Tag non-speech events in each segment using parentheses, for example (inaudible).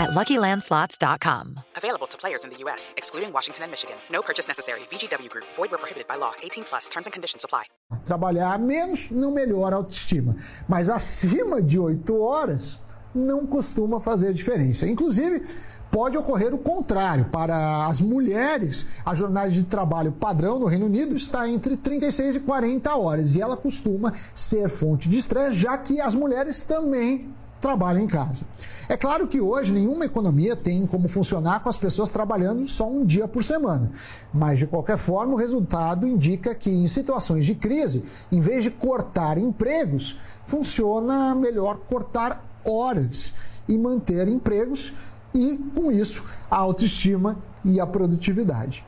at LuckyLandSlots.com. Available to players in the U.S., excluding Washington and Michigan. No purchase necessary. VGW Group. Void where prohibited by law. 18 plus. Terms and conditions apply. Trabalhar menos não melhora a autoestima, mas acima de 8 horas não costuma fazer diferença. Inclusive, pode ocorrer o contrário. Para as mulheres, a jornada de trabalho padrão no Reino Unido está entre 36 e 40 horas e ela costuma ser fonte de estresse, já que as mulheres também trabalham em casa. É claro que hoje nenhuma economia tem como funcionar com as pessoas trabalhando só um dia por semana, mas de qualquer forma o resultado indica que em situações de crise, em vez de cortar empregos, funciona melhor cortar horas e manter empregos e, com isso, a autoestima e a produtividade.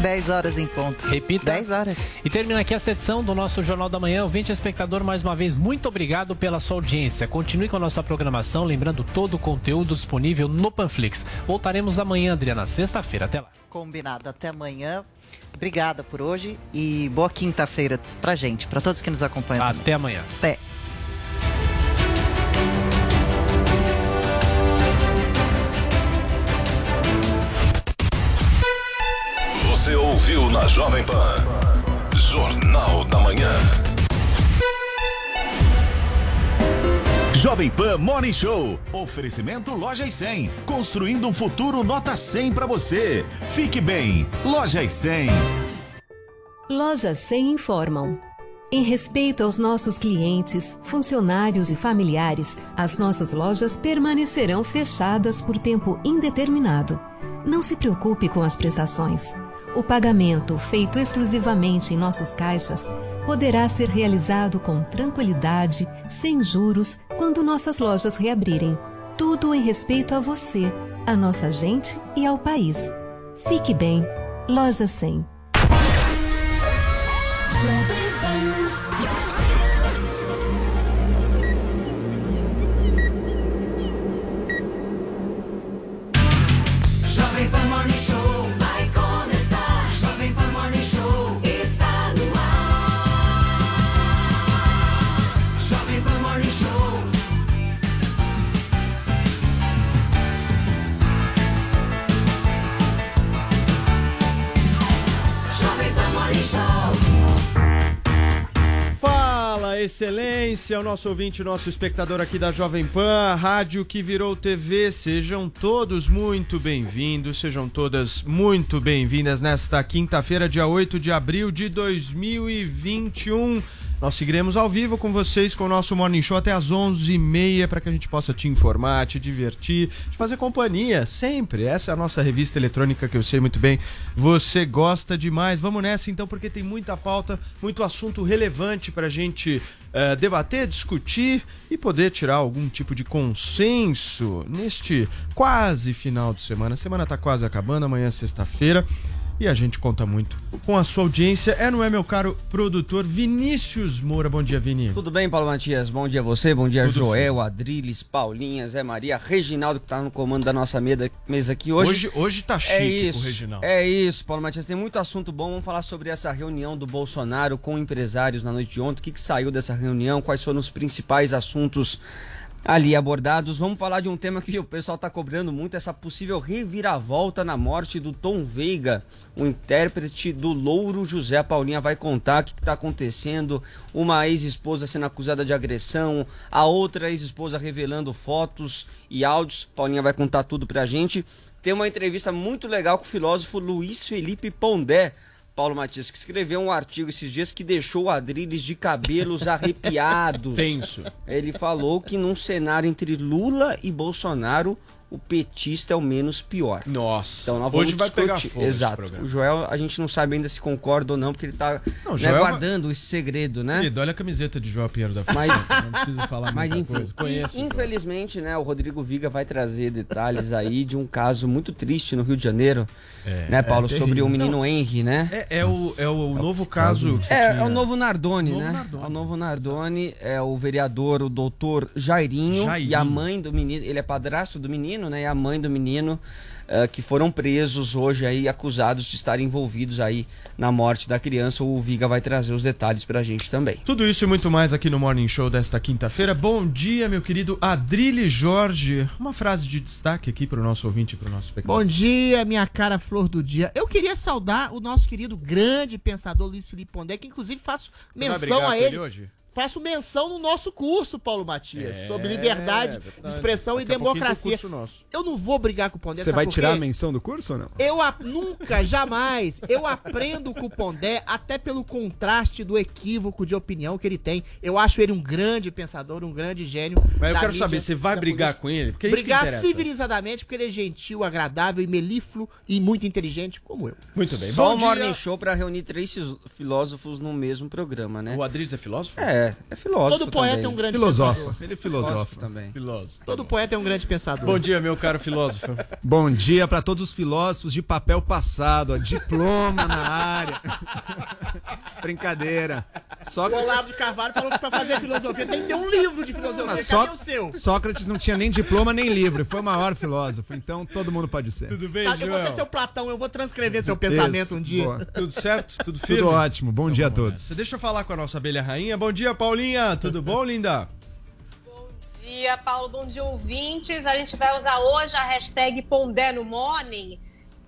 10 horas em ponto. Repita. 10 horas. E termina aqui a edição do nosso Jornal da Manhã. Ouvinte espectador, mais uma vez, muito obrigado pela sua audiência. Continue com a nossa programação, lembrando todo o conteúdo disponível no Panflix. Voltaremos amanhã, Adriana, sexta-feira. Até lá. Combinado. Até amanhã. Obrigada por hoje e boa quinta-feira pra gente, pra todos que nos acompanham. também. Até amanhã. Até. Ouviu na Jovem Pan. Jornal da Manhã. Jovem Pan Morning Show. Oferecimento Loja e 100. Construindo um futuro nota 100 para você. Fique bem. Loja e 100. Lojas 100 informam. Em respeito aos nossos clientes, funcionários e familiares, as nossas lojas permanecerão fechadas por tempo indeterminado. Não se preocupe com as prestações. O pagamento, feito exclusivamente em nossos caixas, poderá ser realizado com tranquilidade, sem juros, quando nossas lojas reabrirem. Tudo em respeito a você, a nossa gente e ao país. Fique bem. Loja 100. Excelência, o nosso ouvinte, nosso espectador aqui da Jovem Pan, rádio que virou TV. Sejam todos muito bem-vindos, sejam todas muito bem-vindas nesta quinta-feira, dia 8 de abril de 2021. Nós seguiremos ao vivo com vocês com o nosso Morning Show até às 11h30 para que a gente possa te informar, te divertir, te fazer companhia sempre. Essa é a nossa revista eletrônica que eu sei muito bem. Você gosta demais. Vamos nessa então, porque tem muita pauta, muito assunto relevante para a gente eh, debater, discutir e poder tirar algum tipo de consenso neste quase final de semana. A semana está quase acabando, amanhã é sexta-feira. E a gente conta muito com a sua audiência. É, não é, meu caro produtor Vinícius Moura? Bom dia, Vini. Tudo bem, Paulo Matias? Bom dia a você, bom dia Tudo Joel, Adriles, Paulinha, Zé Maria, Reginaldo que tá no comando da nossa mesa, mesa aqui hoje. Hoje, hoje tá chique é o isso, Reginaldo. é isso, Paulo Matias. Tem muito assunto bom. Vamos falar sobre essa reunião do Bolsonaro com empresários na noite de ontem. O que, que saiu dessa reunião? Quais foram os principais assuntos ali abordados? Vamos falar de um tema que o pessoal tá cobrando muito: essa possível reviravolta na morte do Tom Veiga, o intérprete do Louro José. A Paulinha vai contar o que, que tá acontecendo. Uma ex-esposa sendo acusada de agressão, a outra ex-esposa revelando fotos e áudios. Paulinha vai contar tudo pra gente. Tem uma entrevista muito legal com o filósofo Luiz Felipe Pondé. Paulo Matias, que escreveu um artigo esses dias que deixou Adriles de cabelos arrepiados. (laughs) Tenso. Ele falou que num cenário entre Lula e Bolsonaro, o petista é o menos pior. Nossa. Então nós vamos Hoje vai pegar discutir. fogo esse Exato. O Joel, a gente não sabe ainda se concorda ou não, porque ele tá Não, o né, Joel vai- guardando esse segredo, né? Querido, olha a camiseta de João Pinheiro da Mas- França. Não preciso falar (laughs) Mas muita enfim, coisa. Conheço. in- infelizmente, né, o Rodrigo Viga vai trazer detalhes aí de um caso muito triste no Rio de Janeiro, né, Paulo, é sobre o menino Não, Henry, né? É, é o, é o novo caso. que você É, tinha. é o novo Nardoni, Novo né? Nardoni. É o novo Nardoni, é o vereador, o doutor Jairinho, Jairinho. e a mãe do menino, ele é padrasto do menino, né? E a mãe do menino, eh, que foram presos hoje aí, acusados de estarem envolvidos aí na morte da criança. O Viga vai trazer os detalhes pra gente também. Tudo isso e muito mais aqui no Morning Show desta quinta-feira. Bom dia, meu querido Adrilho Jorge. Uma frase de destaque aqui para o nosso ouvinte e para o nosso espectador. Bom dia, minha cara flor do dia. Eu queria saudar o nosso querido grande pensador Luiz Felipe Pondé, que inclusive faço menção a ele. ele hoje? Faço menção no nosso curso, Paulo Matias, É, sobre liberdade de verdade. expressão e Daqui tem democracia. curso nosso. Eu não vou brigar com o Pondé. Você vai por tirar a menção do curso ou não? Eu a- nunca, jamais, eu aprendo com o Pondé, até pelo contraste do equívoco de opinião que ele tem. Eu acho ele um grande pensador, um grande gênio. Mas eu quero mídia, saber, você vai brigar política. com ele? Porque é isso que Brigar civilizadamente, porque ele é gentil, agradável e melífluo e muito inteligente, como eu. Muito bem. Só dia. Morning Show pra reunir três filósofos no mesmo programa, né? O Adriles é filósofo? É, é filósofo Todo poeta também. é um grande Filosofa. pensador. Ele é também. Filósofo. Todo poeta é um grande pensador. Bom dia, meu caro filósofo. Bom dia para todos os filósofos de papel passado, ó, diploma na área. (laughs) Brincadeira. O Sócrates, Olavo de Carvalho falou que pra fazer filosofia tem que ter um livro de filosofia. Mas Cadê o seu? Sócrates não tinha nem diploma nem livro, foi o maior filósofo, então todo mundo pode ser. Tudo bem, Tá, eu vou ser Joel? seu Platão, eu vou transcrever seu pensamento Isso, um dia. boa. Tudo certo? Tudo firme? Tudo ótimo, bom dia a todos. Deixa eu falar com a nossa abelha rainha. Bom dia, Paulinha. Tudo bom, linda? dia, Paulo. Bom dia, ouvintes. A gente vai usar hoje a hashtag Pondé no Morning.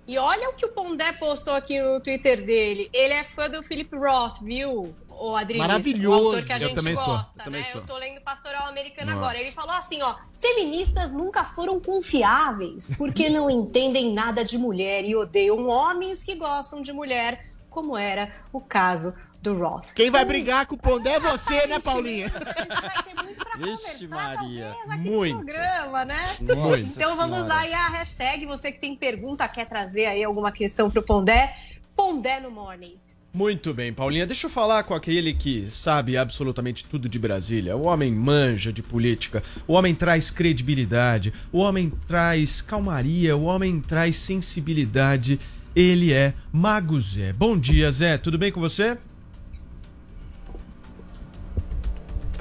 E olha o que o Pondé postou aqui no Twitter dele. Ele é fã do Philip Roth, viu, o Adriano? Maravilhoso. O autor que a Eu gente também sou, gosta, eu também né? sou. Eu tô lendo Pastoral Americano Nossa. agora. Ele falou assim, ó. Feministas nunca foram confiáveis porque não entendem nada de mulher e odeiam homens que gostam de mulher, como era o caso do Roth. Quem vai brigar com o Pondé é você, né, Paulinha? (laughs) A gente vai ter muito pra Vixe, conversar, Maria. talvez, aqui Muito. no programa, né? Nossa então vamos Senhora. aí a hashtag. Você que tem pergunta, quer trazer aí alguma questão pro Pondé, Pondé no Morning. Muito bem, Paulinha. Deixa eu falar com aquele que sabe absolutamente tudo de Brasília. O homem manja de política. O homem traz credibilidade. O homem traz calmaria. O homem traz sensibilidade. Ele é Mago Zé. Bom dia, Zé. Tudo bem com você?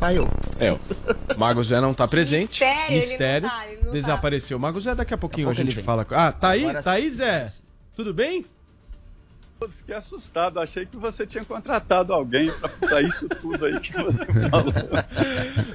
Falhou. É, o Mago Zé não tá presente. Mistério, ele não Mistério. tá, ele não tá. Desapareceu. Mago Zé, daqui a pouquinho Daqui a a gente ele vem. fala. com- Ah, tá aí? Agora tá aí. Zé? Tudo bem? Fiquei assustado, achei que você tinha contratado alguém pra, pra isso tudo aí que você (laughs) falou.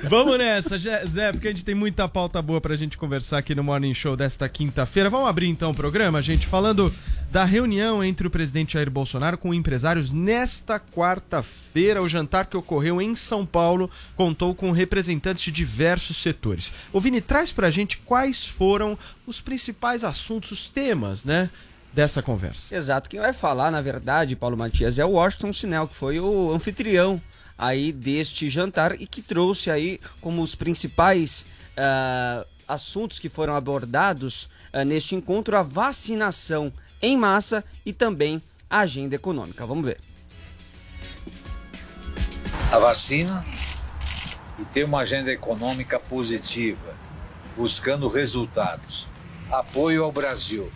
Vamos nessa, Zé, porque a gente tem muita pauta boa pra gente conversar aqui no Morning Show desta quinta-feira. Vamos abrir então o programa, gente, falando da reunião entre o presidente Jair Bolsonaro com empresários nesta quarta-feira. O jantar que ocorreu em São Paulo contou com representantes de diversos setores. O Vini traz pra gente quais foram os principais assuntos, os temas, né, dessa conversa. Exato. Quem vai falar, na verdade, Paulo Matias, é o Washington Sinel, que foi o anfitrião aí deste jantar e que trouxe aí como os principais ah, assuntos que foram abordados ah, neste encontro a vacinação em massa e também a agenda econômica. Vamos ver. a vacina e ter uma agenda econômica positiva, buscando resultados. Apoio ao Brasil.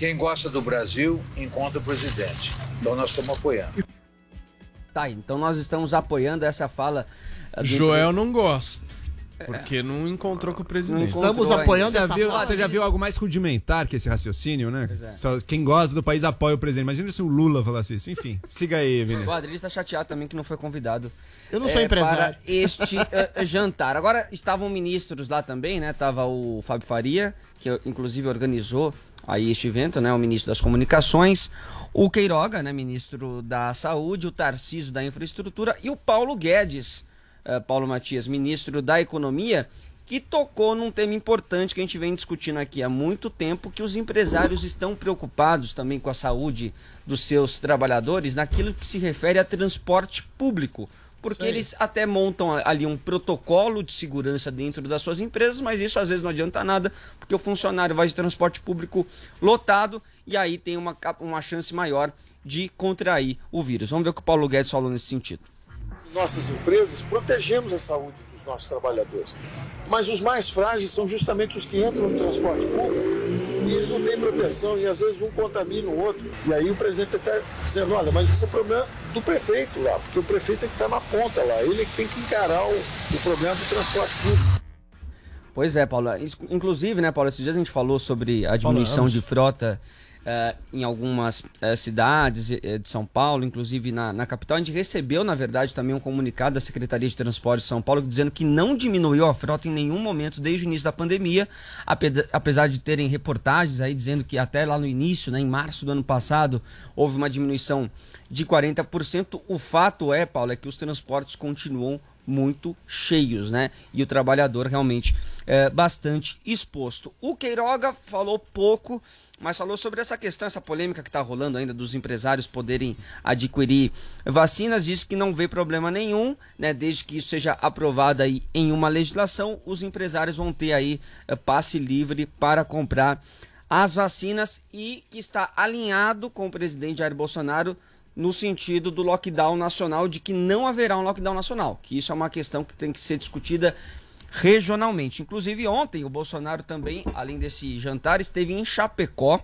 Quem gosta do Brasil encontra o presidente. Então nós estamos apoiando. Tá, então nós estamos apoiando essa fala. ah, do- Joel não gosta. Porque não encontrou com o presidente. Estamos apoiando Já essa viu- fala. você já viu algo mais rudimentar que esse raciocínio, né? é. Só quem gosta do país apoia o presidente. Imagina se o Lula falasse isso. Enfim, (laughs) siga aí, Vini. O Adriles está chateado também que não foi convidado. Eu não sou é, empresário. Para este eh, jantar. Agora, estavam ministros lá também, né? Tava o Fábio Faria, que inclusive organizou aí este evento, né? O ministro das Comunicações. O Queiroga, né? Ministro da Saúde. O Tarcísio da Infraestrutura. E o Paulo Guedes, eh, Paulo Matias, ministro da Economia, que tocou num tema importante que a gente vem discutindo aqui há muito tempo, que os empresários estão preocupados também com a saúde dos seus trabalhadores naquilo que se refere a transporte público. Porque eles até montam ali um protocolo de segurança dentro das suas empresas, mas isso às vezes não adianta nada, porque o funcionário vai de transporte público lotado e aí tem uma, uma chance maior de contrair o vírus. Vamos ver o que o Paulo Guedes falou nesse sentido. nossas empresas, protegemos a saúde dos nossos trabalhadores. Mas os mais frágeis são justamente os que entram no transporte público e eles não têm proteção e às vezes um contamina o outro. E aí o presidente até dizendo, olha, mas esse é problema do prefeito lá, porque o prefeito tem que estar na ponta lá, ele é que tem que encarar o, o problema do transporte público. Pois é, Paulo. Is- Inclusive, né, Paulo, esses dias a gente falou sobre a diminuição de frota eh, em algumas eh, cidades eh, de São Paulo, inclusive na, na capital. A gente recebeu, na verdade, também um comunicado da Secretaria de Transporte de São Paulo dizendo que não diminuiu a frota em nenhum momento desde o início da pandemia, apesa- apesar de terem reportagens aí dizendo que até lá no início, né, em março do ano passado, houve uma diminuição de 40%. O fato é, Paulo, é que os transportes continuam muito cheios, né? E o trabalhador realmente é bastante exposto. O Queiroga falou pouco, mas falou sobre essa questão, essa polêmica que está rolando ainda dos empresários poderem adquirir vacinas. Disse que não vê problema nenhum, né? Desde que isso seja aprovado aí em uma legislação, os empresários vão ter aí eh, passe livre para comprar as vacinas e que está alinhado com o presidente Jair Bolsonaro no sentido do lockdown nacional, de que não haverá um lockdown nacional, que isso é uma questão que tem que ser discutida regionalmente. Inclusive ontem o Bolsonaro também, além desse jantar, esteve em Chapecó,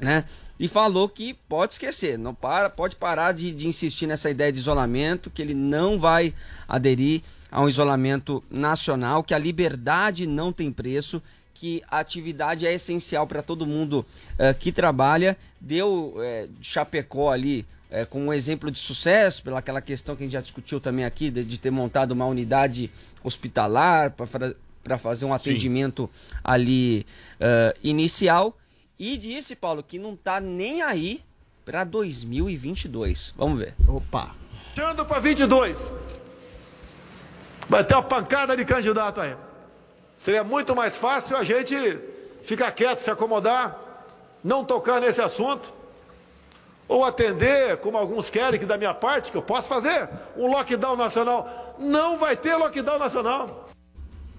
né? E falou que pode esquecer, não para, pode parar de, de insistir nessa ideia de isolamento, que ele não vai aderir a um isolamento nacional, que a liberdade não tem preço, que a atividade é essencial para todo mundo eh, que trabalha. Deu eh, Chapecó ali com um exemplo de sucesso, pela aquela questão que a gente já discutiu também aqui, de, de ter montado uma unidade hospitalar para fazer um atendimento ali eh, inicial. E disse, Paulo, que não tá nem aí para 2022. Vamos ver. Opa. Tirando para 22. Vai ter uma pancada de candidato aí. Seria muito mais fácil a gente ficar quieto, se acomodar, não tocar nesse assunto, ou atender, como alguns querem, que da minha parte, que eu posso fazer, um lockdown nacional. Não vai ter lockdown nacional.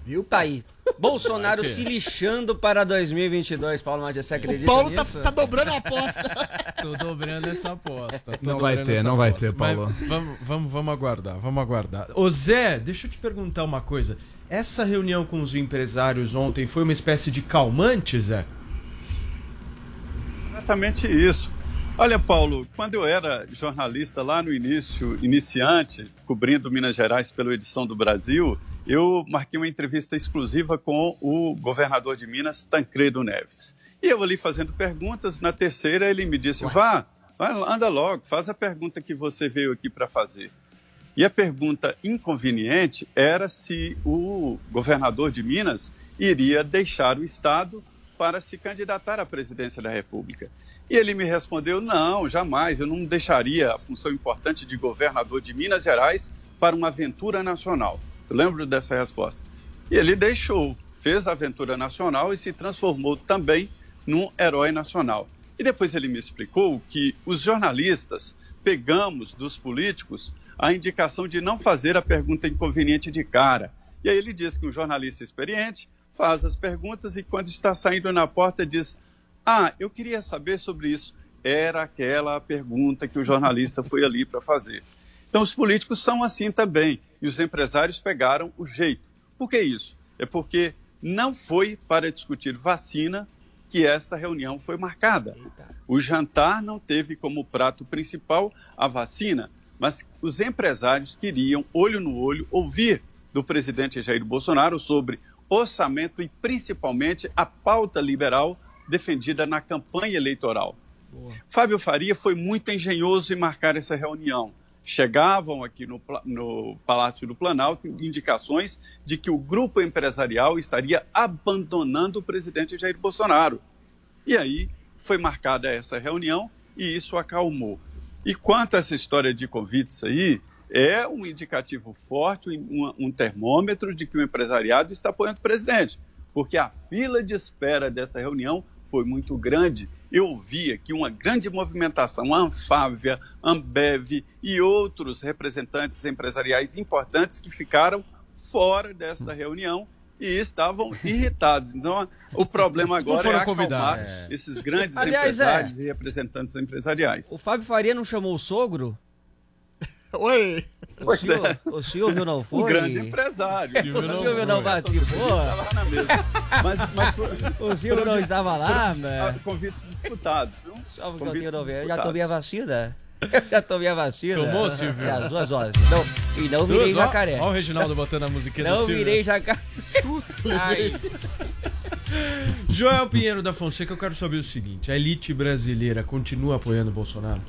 Viu? Tá aí. Bolsonaro (laughs) Vai se lixando para 2022, Paulo Matias, você acredita Paulo tá, nisso? tá dobrando a aposta. (laughs) Tô dobrando essa aposta. tô Não vai ter, não vai aposta. ter, Paulo. Mas vamos, vamos, vamos aguardar, vamos aguardar. Ô Zé, deixa eu te perguntar uma coisa. Essa reunião com os empresários ontem foi uma espécie de calmante, Zé? Exatamente isso. Olha, Paulo, quando eu era jornalista lá no início, iniciante, cobrindo Minas Gerais pela edição do Brasil, eu marquei uma entrevista exclusiva com o governador de Minas, Tancredo Neves. E eu ali fazendo perguntas, na terceira ele me disse: vá, vai, anda logo, faz a pergunta que você veio aqui para fazer. E a pergunta inconveniente era se o governador de Minas iria deixar o Estado para se candidatar à presidência da República. E ele me respondeu: não, jamais, eu não deixaria a função importante de governador de Minas Gerais para uma aventura nacional. Eu lembro dessa resposta. E ele deixou, fez a aventura nacional e se transformou também num herói nacional. E depois ele me explicou que os jornalistas pegamos dos políticos a indicação de não fazer a pergunta inconveniente de cara. E aí ele diz que um jornalista experiente faz as perguntas e quando está saindo na porta diz: "Ah, eu queria saber sobre isso". Era aquela a pergunta que o jornalista foi ali para fazer. Então os políticos são assim também e os empresários pegaram o jeito. Por que isso? É porque não foi para discutir vacina que esta reunião foi marcada. O jantar não teve como prato principal a vacina, mas os empresários queriam, olho no olho, ouvir do presidente Jair Bolsonaro sobre orçamento e principalmente a pauta liberal defendida na campanha eleitoral. Fábio Faria foi muito engenhoso em marcar essa reunião. Chegavam aqui no, no Palácio do Planalto indicações de que o grupo empresarial estaria abandonando o presidente Jair Bolsonaro. E aí foi marcada essa reunião e isso acalmou. E quanto a essa história de convites aí, é um indicativo forte, um, um termômetro de que o empresariado está apoiando o presidente, porque a fila de espera desta reunião foi muito grande, eu via que uma grande movimentação, a Anfávia, Ambev e outros representantes empresariais importantes que ficaram fora desta reunião e estavam irritados. Então, o problema agora é foram acalmar convidados. esses grandes (laughs) Aliás, é. empresários e representantes empresariais. O Fábio Faria não chamou o sogro? Oi! O Silvio, o Silvio (laughs) não foi? Um grande empresário. O Silvio não participou? Estava lá na mesa. Mas, mas por- (laughs) O Silvio não estava lá, né? Convites disputados. viu? Só porque eu nove- eu já tomei a vacina. Eu já tomei a vacina. Tomou, Silvio? É, as duas horas. Não, e não virei Duas, ó, jacaré. Ó, o Reginaldo botando a musiquinha do Não Silvio. virei jacaré. Ai. (laughs) Joel Pinheiro da Fonseca, eu quero saber o seguinte: a elite brasileira continua apoiando o Bolsonaro?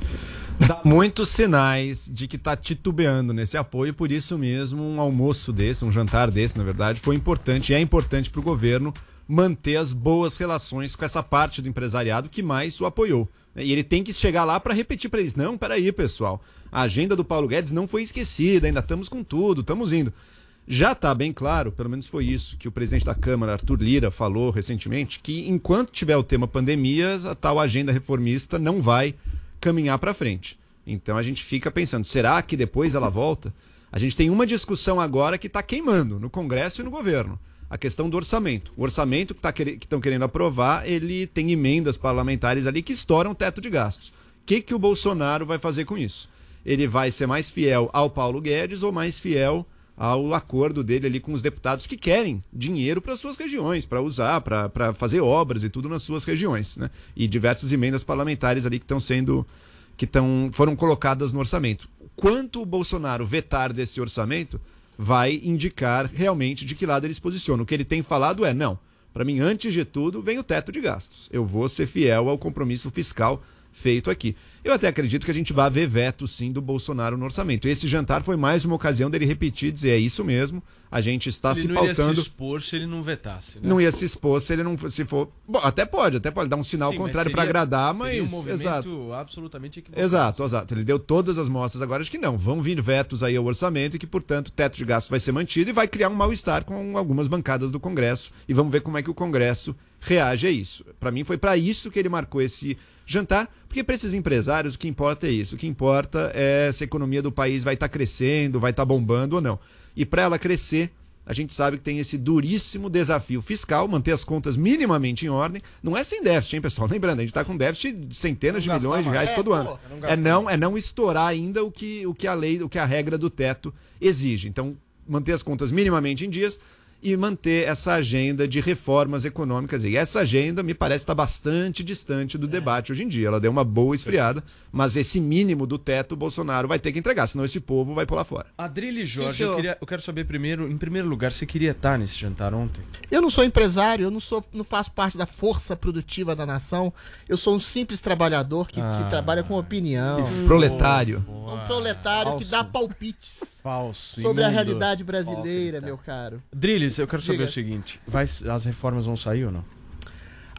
Dá muitos sinais de que tá titubeando nesse apoio, por isso mesmo um almoço desse, um jantar desse, na verdade, foi importante e é importante para o governo manter as boas relações com essa parte do empresariado que mais o apoiou. E ele tem que chegar lá para repetir para eles: não, peraí, pessoal, a agenda do Paulo Guedes não foi esquecida, ainda estamos com tudo, estamos indo. Já está bem claro, pelo menos foi isso que o presidente da Câmara, Arthur Lira, falou recentemente, que enquanto tiver o tema pandemias, a tal agenda reformista não vai caminhar para frente. Então a gente fica pensando, será que depois ela volta? A gente tem uma discussão agora que está queimando no Congresso e no governo. A questão do orçamento. O orçamento que tá estão querendo aprovar, ele tem emendas parlamentares ali que estouram o teto de gastos. O que, que o Bolsonaro vai fazer com isso? Ele vai ser mais fiel ao Paulo Guedes ou mais fiel ao acordo dele ali com os deputados que querem dinheiro para suas regiões, para usar, para fazer obras e tudo nas suas regiões, né? E diversas emendas parlamentares ali que estão sendo que tão, foram colocadas no orçamento. Quanto o Bolsonaro vetar desse orçamento vai indicar realmente de que lado ele se posiciona. O que ele tem falado é: não, para mim, antes de tudo, vem o teto de gastos. Eu vou ser fiel ao compromisso fiscal feito aqui. Eu até acredito que a gente vai ver veto sim do Bolsonaro no orçamento. Esse jantar foi mais uma ocasião dele repetir e dizer: é isso mesmo, a gente está ele se não ia pautando. se expor se ele não vetasse. Né? Não ia se expor se ele não se for. Bom, até pode, até pode dar um sinal Sim, contrário para agradar, mas um movimento exato. absolutamente equivocado. Exato, exato. Ele deu todas as mostras agora de que não, vão vir vetos aí ao orçamento e que, portanto, o teto de gastos vai ser mantido e vai criar um mal-estar com algumas bancadas do Congresso. E vamos ver como é que o Congresso reage a isso. Para mim, foi para isso que ele marcou esse jantar, porque para esses empresários o que importa é isso. O que importa é se a economia do país vai estar crescendo, vai estar bombando ou não. E para ela crescer, a gente sabe que tem esse duríssimo desafio fiscal, manter as contas minimamente em ordem. Não é sem déficit, hein, pessoal? (laughs) Lembrando, a gente está com déficit de centenas de Não milhões de mais. reais É, todo pô, ano. não É não, é não estourar ainda o que, o que a lei, o que a regra do teto exige. Então, manter as contas minimamente em dias e manter essa agenda de reformas econômicas. E essa agenda me parece estar bastante distante do debate hoje em dia. Ela deu uma boa esfriada, mas esse mínimo do teto o Bolsonaro vai ter que entregar, senão esse povo vai pular fora. Adrilho e Sim, Jorge, eu, queria- eu quero saber primeiro, em primeiro lugar, você queria estar nesse jantar ontem? Eu não sou empresário, eu não, sou, não faço parte da força produtiva da nação. Eu sou um simples trabalhador que, que Ah. trabalha com opinião. Proletário. Sou um proletário que dá palpites Falso. sobre a imundo. realidade brasileira, meu caro. Drilis, eu quero saber Diga. o seguinte: vai- as reformas vão sair ou não?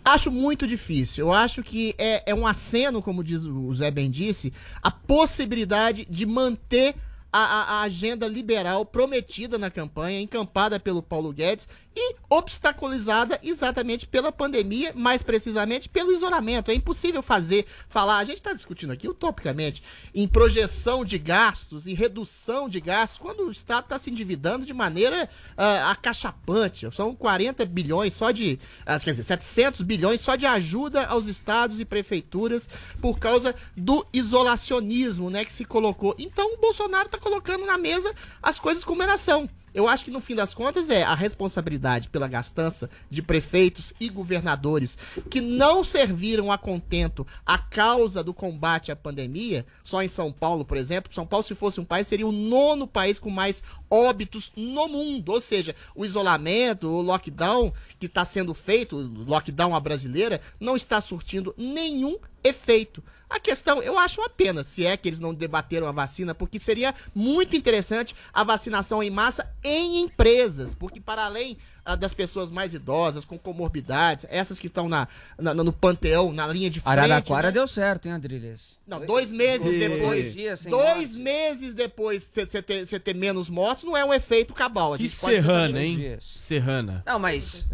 Acho muito difícil. Eu acho que é, é um aceno, como diz o Zé bem disse, a possibilidade de manter a, a- a agenda liberal prometida na campanha, encampada pelo Paulo Guedes e obstaculizada exatamente pela pandemia, mais precisamente pelo isolamento. É impossível fazer, falar. A gente está discutindo aqui utopicamente em projeção de gastos e redução de gastos quando o Estado está se endividando de maneira ah, acachapante. São 40 bilhões só de. ah, quer dizer, 700 bilhões só de ajuda aos estados e prefeituras por causa do isolacionismo né, que se colocou. Então o Bolsonaro está colocando na mesa as coisas como elas são. Eu acho que no fim das contas é a responsabilidade pela gastança de prefeitos e governadores que não serviram a contento a causa do combate à pandemia. Só em São Paulo, por exemplo, São Paulo, se fosse um país, seria o nono país com mais óbitos no mundo. Ou seja, o isolamento, o lockdown que está sendo feito, o lockdown à brasileira, não está surtindo nenhum efeito. A questão, eu acho uma pena se é que eles não debateram a vacina, porque seria muito interessante a vacinação em massa em empresas, porque para além ah, das pessoas mais idosas, com comorbidades, essas que estão na, na- no panteão, na linha de frente... Araraquara né? deu certo, hein, Adriles? Não, dois meses depois. Dois meses depois você ter, ter menos mortos não é um efeito cabal. A E gente pode Serrana, ser- hein? Serrana. Não, mas.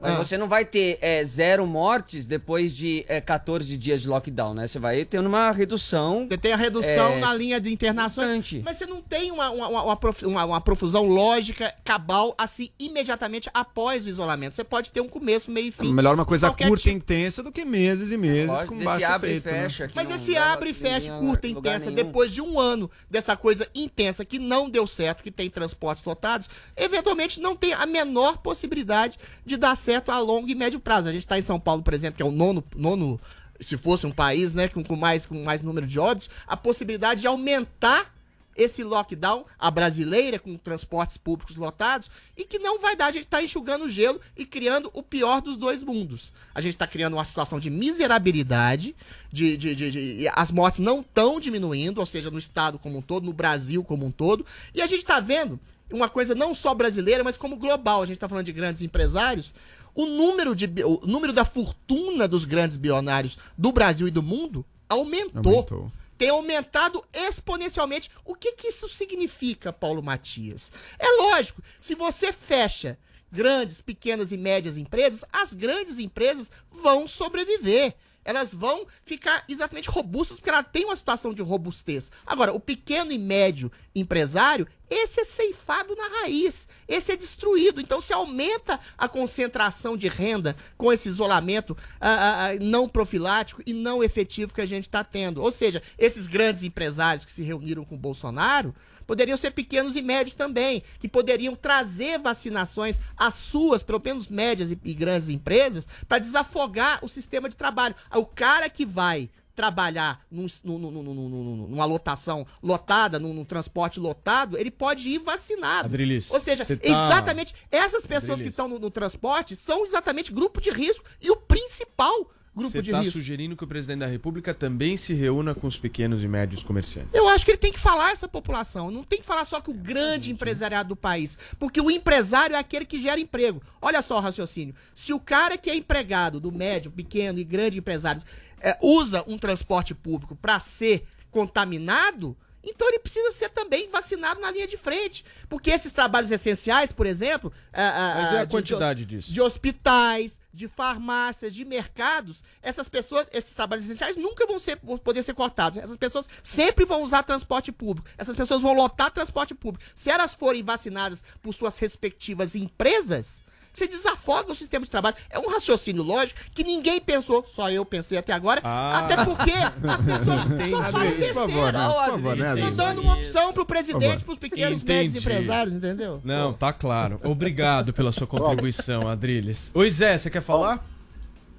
Mas Ah. você não vai ter é, zero mortes depois de é, 14 dias de lockdown, né? Você vai tendo uma redução. Você tem a redução é, na linha de internações, constante. mas você não tem uma, uma, uma, uma uma- profusão lógica, cabal, assim, imediatamente após o isolamento. Você pode ter um começo, meio e fim. Melhor uma coisa curta e tipo- intensa do que meses e meses Lógico, com baixo abre e efeito. né? fecha, que Mas esse abre e fecha, ninguém a curta e intensa, nenhum. depois de um ano dessa coisa intensa que não deu certo, que tem transportes lotados, eventualmente não tem a menor possibilidade de dar certo a longo e médio prazo. A gente está em São Paulo, por exemplo, que é o nono, nono se fosse um país né, com, com mais, com mais número de óbitos, a possibilidade de aumentar esse lockdown, a brasileira, com transportes públicos lotados, e que não vai dar, a gente está enxugando o gelo e criando o pior dos dois mundos. A gente está criando uma situação de miserabilidade, de, de, de- de- as mortes não estão diminuindo, ou seja, no estado como um todo, no Brasil como um todo, e a gente está vendo uma coisa não só brasileira, mas como global. A gente está falando de grandes empresários. O número, de, o número da fortuna dos grandes bilionários do Brasil e do mundo aumentou Aumentou. tem aumentado exponencialmente. O que, que isso significa, Paulo Matias? É lógico, se você fecha grandes, pequenas e médias empresas, as grandes empresas vão sobreviver. Elas vão ficar exatamente robustas, porque ela tem uma situação de robustez. Agora, o pequeno e médio empresário, esse é ceifado na raiz, esse é destruído. Então, se aumenta a concentração de renda com esse isolamento ah, ah, ah, não profilático e não efetivo que a gente está tendo. Ou seja, esses grandes empresários que se reuniram com o Bolsonaro poderiam ser pequenos e médios também, que poderiam trazer vacinações às suas, pelo menos médias e, e grandes empresas, para desafogar o sistema de trabalho. O cara que vai trabalhar num- num- num- num- num- num- numa lotação lotada, num, transporte lotado, ele pode ir vacinado. Adrilis, Ou seja, tá- exatamente, essas pessoas Adrilis. que estão no, no transporte são exatamente grupo de risco e o principal grupo Você está sugerindo que o presidente da República também se reúna com os pequenos e médios comerciantes. Eu acho que ele tem que falar essa população. Não tem que falar só que o grande empresariado do país. Porque o empresário é aquele que gera emprego. Olha só o raciocínio. Se o cara que é empregado do médio, pequeno e grande empresário é, usa um transporte público para ser contaminado, então ele precisa ser também vacinado na linha de frente. Porque esses trabalhos essenciais, por exemplo. ah, Mas é a de- quantidade de, disso? de hospitais, de farmácias, de mercados, essas pessoas, esses trabalhos essenciais nunca vão, ser, vão poder ser cortados. Essas pessoas sempre vão usar transporte público. Essas pessoas vão lotar transporte público. Se elas forem vacinadas por suas respectivas empresas, você desafoga o sistema de trabalho. É um raciocínio lógico que ninguém pensou, só eu pensei até agora. Ah. Até porque as pessoas (laughs) Entendi. só falam Por favor, besteira. né? Por favor, né, Adriles? dando uma opção pro presidente, favor. pros pequenos, Entendi. médios empresários, entendeu? Não, tá claro. Obrigado pela sua contribuição, Adriles. Oi, Zé, você quer falar?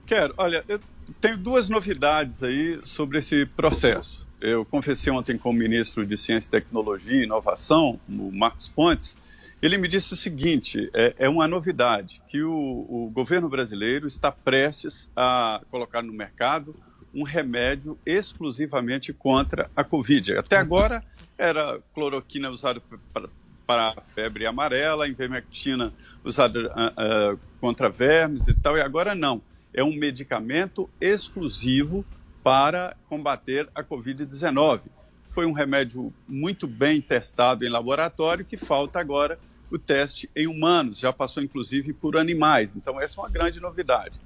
Quero. Olha, eu tenho duas novidades aí sobre esse processo. Eu conversei ontem com o ministro de Ciência e Tecnologia e Inovação, o Marcos Pontes. Ele me disse o seguinte: é, é uma novidade que o, o governo brasileiro está prestes a colocar no mercado um remédio exclusivamente contra a Covid. Até agora era cloroquina usada para, febre amarela, ivermectina usada ah, ah, contra vermes e tal, e agora não. É um medicamento exclusivo para combater a Covid-19. Foi um remédio muito bem testado em laboratório que falta agora o teste em humanos. Já passou inclusive por animais. Então essa é uma grande novidade.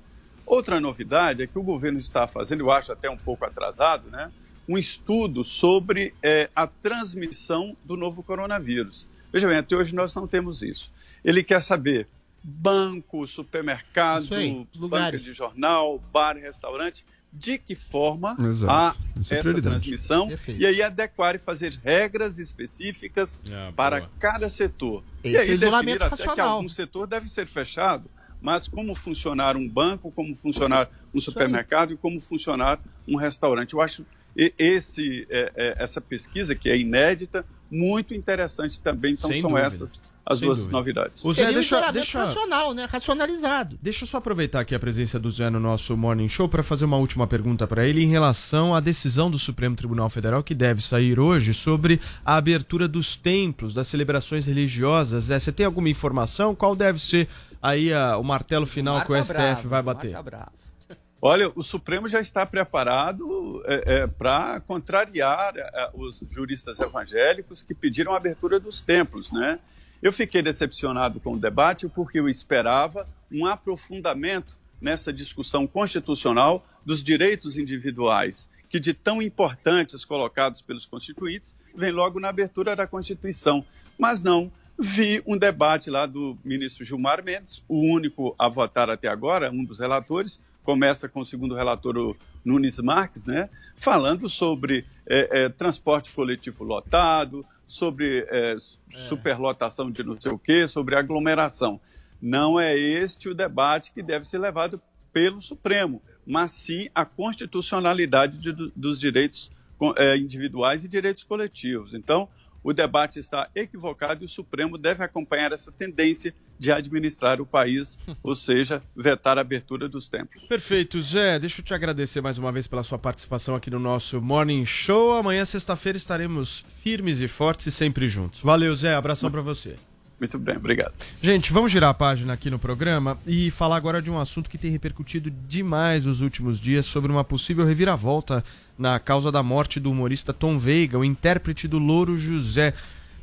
Outra novidade é que o governo está fazendo, eu acho até um pouco atrasado, né, um estudo sobre eh, a transmissão do novo coronavírus. Veja bem, até hoje nós não temos isso. Ele quer saber banco, supermercado, aí, banca de jornal, bar, restaurante, de que forma Exato. há é essa prioridade. transmissão Perfeito. e aí adequar e fazer regras específicas Ah, para boa. cada setor. Esse e aí é definir até que racional. algum setor deve ser fechado, mas como funcionar um banco, como funcionar um supermercado e como funcionar um restaurante. Eu acho e- esse, é, é, essa pesquisa, que é inédita, muito interessante também. Então Sem são dúvida. essas as Sem duas dúvida. novidades. O Zé, Seria um deixa, isolamento deixa, racional, né? Racionalizado. deixa eu só aproveitar aqui a presença do Zé no nosso Morning Show para fazer uma última pergunta para ele em relação à decisão do Supremo Tribunal Federal que deve sair hoje sobre a abertura dos templos, das celebrações religiosas. Zé, você tem alguma informação? Qual deve ser aí a- o martelo final que o STF bravo, vai bater? Olha, o Supremo já está preparado para contrariar é, os juristas evangélicos que pediram a abertura dos templos, né? Eu fiquei decepcionado com o debate porque eu esperava um aprofundamento nessa discussão constitucional dos direitos individuais, que de tão importantes colocados pelos constituintes, vem logo na abertura da Constituição. Mas não, vi um debate lá do ministro Gilmar Mendes, o único a votar até agora, um dos relatores, começa com o segundo relator, o Nunes Marques, né, falando sobre é, é, transporte coletivo lotado, sobre é, superlotação de não sei o quê, sobre aglomeração. Não é este o debate que deve ser levado pelo Supremo, mas sim a constitucionalidade de- dos direitos é, individuais e direitos coletivos. Então, o debate está equivocado e o Supremo deve acompanhar essa tendência de administrar o país, (laughs) ou seja, vetar a abertura dos templos. Perfeito, Zé. Deixa eu te agradecer mais uma vez pela sua participação aqui no nosso Morning Show. Amanhã, sexta-feira, estaremos firmes e fortes e sempre juntos. Valeu, Zé. Abração pra você. Muito bem, obrigado. Gente, vamos girar a página aqui no programa e falar agora de um assunto que tem repercutido demais nos últimos dias sobre uma possível reviravolta na causa da morte do humorista Tom Veiga, o intérprete do Louro José.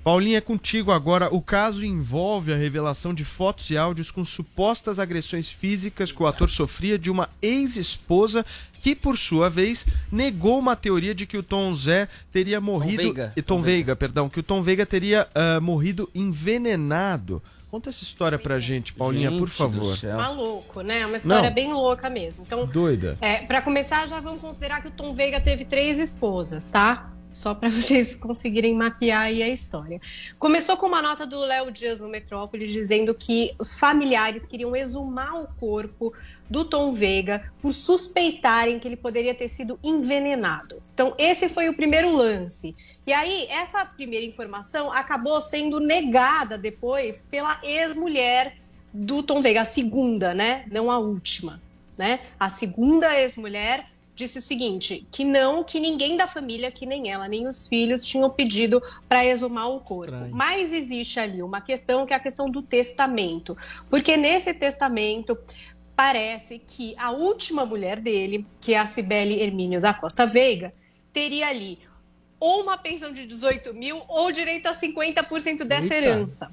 Paulinha, é contigo agora. O caso envolve a revelação de fotos e áudios com supostas agressões físicas que o ator sofria de uma ex-esposa que, por sua vez, negou uma teoria de que o Tom Zé teria morrido. Veiga. e Tom, Tom Veiga, perdão, que o Tom Veiga teria ah, morrido envenenado. Conta essa história pra gente, Paulinha, por Gente favor. do céu. Maluco, né? Uma história Não. bem louca mesmo. Então, Doida. É, para começar, já vamos considerar que o Tom Veiga teve três esposas, tá? Só para (laughs) vocês conseguirem mapear aí a história. Começou com uma nota do Léo Dias no Metrópole dizendo que os familiares queriam exumar o corpo do Tom Veiga por suspeitarem que ele poderia ter sido envenenado. Então, esse foi o primeiro lance. E aí, essa primeira informação acabou sendo negada depois pela ex-mulher do Tom Veiga, a segunda, né? Não a última, né? A segunda ex-mulher disse o seguinte, que não, que ninguém da família, que nem ela, nem os filhos tinham pedido para exumar o corpo. Mas existe ali uma questão que é a questão do testamento, porque nesse testamento parece que a última mulher dele, que é a Cibele Hermínio da Costa Veiga, teria ali ou uma pensão de 18 mil ou direito a 50% dessa herança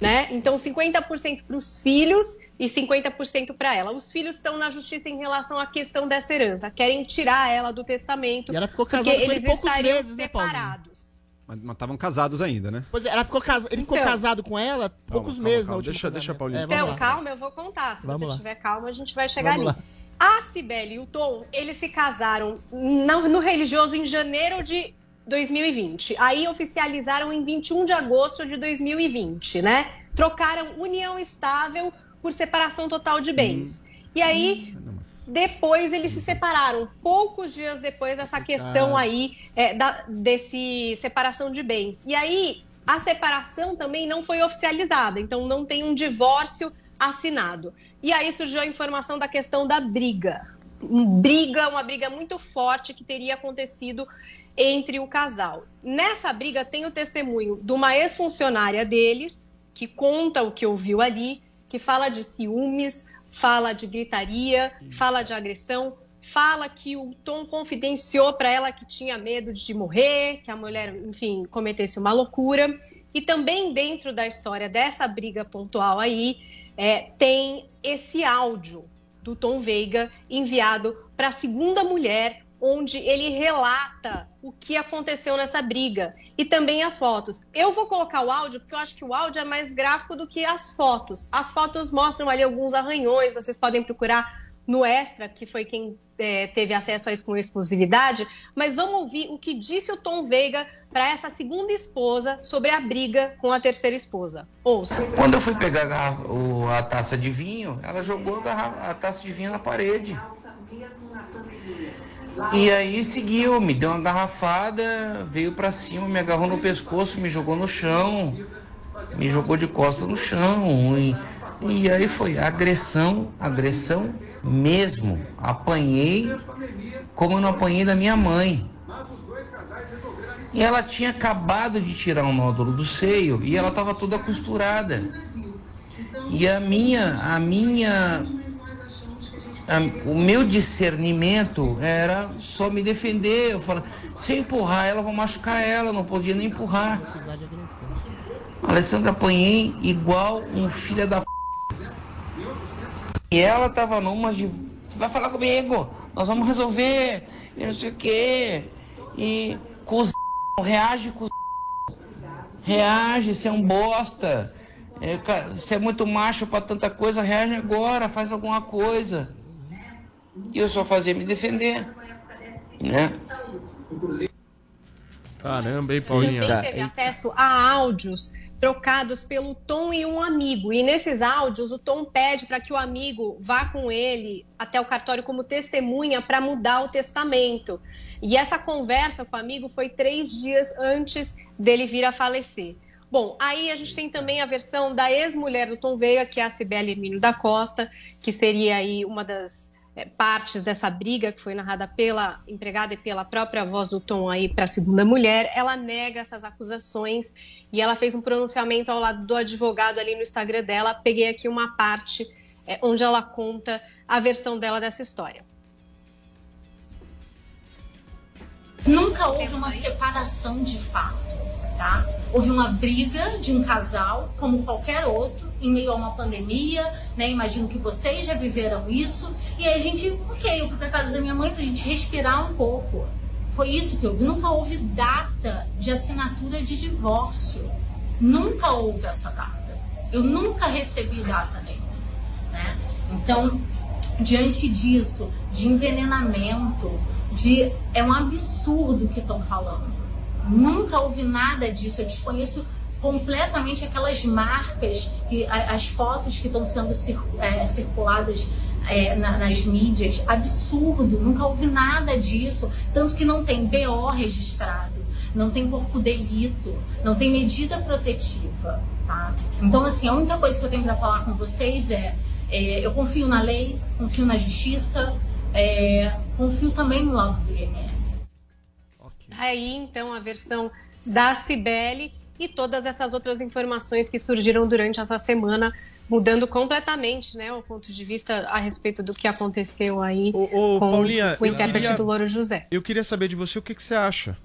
né? Então 50% para os filhos e 50% para ela. Os filhos estão na justiça em relação à questão dessa herança, querem tirar ela do testamento. E ela ficou porque casada com ele eles poucos estariam meses, né, separados. Mas estavam casados ainda, né? Pois é, ela ficou casa... ele ficou Então. casado com ela poucos calma, meses calma. na última Deixa- deixa a Paulinha É, então, lá. calma, eu vou contar. Se Vamos você lá. tiver calma, a gente vai chegar Vamos ali. A Cibele e o Tom, eles se casaram no, no religioso em janeiro de 2020. Aí oficializaram em 21 de agosto de 2020, né? Trocaram união estável por separação total de bens. E aí, depois eles se separaram, poucos dias depois dessa questão aí é, da, desse separação de bens. E aí, a separação também não foi oficializada, então não tem um divórcio assinado. E aí surgiu a informação da questão da briga. Um briga, uma briga muito forte que teria acontecido entre o casal. Nessa briga tem o testemunho de uma ex-funcionária deles, que conta o que ouviu ali, que fala de ciúmes, fala de gritaria, fala de agressão, fala que o Tom confidenciou para ela que tinha medo de morrer, que a mulher, enfim, cometesse uma loucura. E também dentro da história dessa briga pontual aí, é, tem esse áudio do Tom Veiga enviado para a segunda mulher, onde ele relata o que aconteceu nessa briga e também as fotos. Eu vou colocar o áudio porque eu acho que o áudio é mais gráfico do que as fotos. As fotos mostram ali alguns arranhões, vocês podem procurar no Extra, que foi quem é, teve acesso a isso com exclusividade. Mas vamos ouvir o que disse o Tom Veiga para essa segunda esposa sobre a briga com a terceira esposa. Ouça. Quando eu fui pegar a, a taça de vinho, ela jogou a taça de vinho na parede. E aí seguiu, me deu uma garrafada, veio pra cima, me agarrou no pescoço, me jogou no chão, me jogou de costas no chão. E, e aí foi agressão, agressão mesmo. Apanhei como eu não apanhei da minha mãe. E ela tinha acabado de tirar um nódulo do seio e ela estava toda costurada. E a minha, a minha a- o meu discernimento era só me defender. Eu falava, se eu empurrar ela, eu vou machucar ela, não podia nem empurrar. Alessandra apanhei igual um filho da p. E ela tava numa de. Você vai falar comigo, nós vamos resolver, e não sei o quê. E cuz... reage com Reage, você é um bosta. É, é muito macho pra tanta coisa, reage agora, faz alguma coisa. E eu só fazia me defender. Né? Caramba, hein, Paulinha? teve acesso a áudios trocados pelo Tom e um amigo. E nesses áudios, o Tom pede para que o amigo vá com ele até o cartório como testemunha para mudar o testamento. E essa conversa com o amigo foi três dias antes dele vir a falecer. Bom, aí a gente tem também a versão da ex-mulher do Tom Veiga, que é a Cibele Hermínio da Costa, que seria aí uma das eh, partes dessa briga que foi narrada pela empregada e pela própria voz do Tom aí para a segunda mulher. Ela nega essas acusações e ela fez um pronunciamento ao lado do advogado ali no Instagram dela. Peguei aqui uma parte eh, onde ela conta a versão dela dessa história. Nunca houve uma separação de fato, tá? Houve uma briga de um casal, como qualquer outro, em meio a uma pandemia, né? Imagino que vocês já viveram isso. E aí a gente, ok, eu fui pra casa da minha mãe pra gente respirar um pouco. Foi isso que houve. Nunca houve data de assinatura de divórcio. Nunca houve essa data. Eu nunca recebi data nenhuma, né? Então, diante disso, de envenenamento, de é um absurdo o que estão falando. Nunca houve nada disso. Eu desconheço completamente aquelas marcas, que, as fotos que estão sendo é, circuladas é, na- nas mídias. Absurdo. Nunca houve nada disso. Tanto que não tem BO registrado, não tem corpo delito, não tem medida protetiva. Tá? Então, assim, a única coisa que eu tenho para falar com vocês é, é, eu confio na lei, confio na justiça, é, confio também no lado do IML. Aí, então, a versão da Cibele e todas essas outras informações que surgiram durante essa semana, mudando completamente né, o ponto de vista a respeito do que aconteceu aí Ô, com Paulinha, o intérprete queria- do Louro José. Eu queria saber de você o que, que você acha.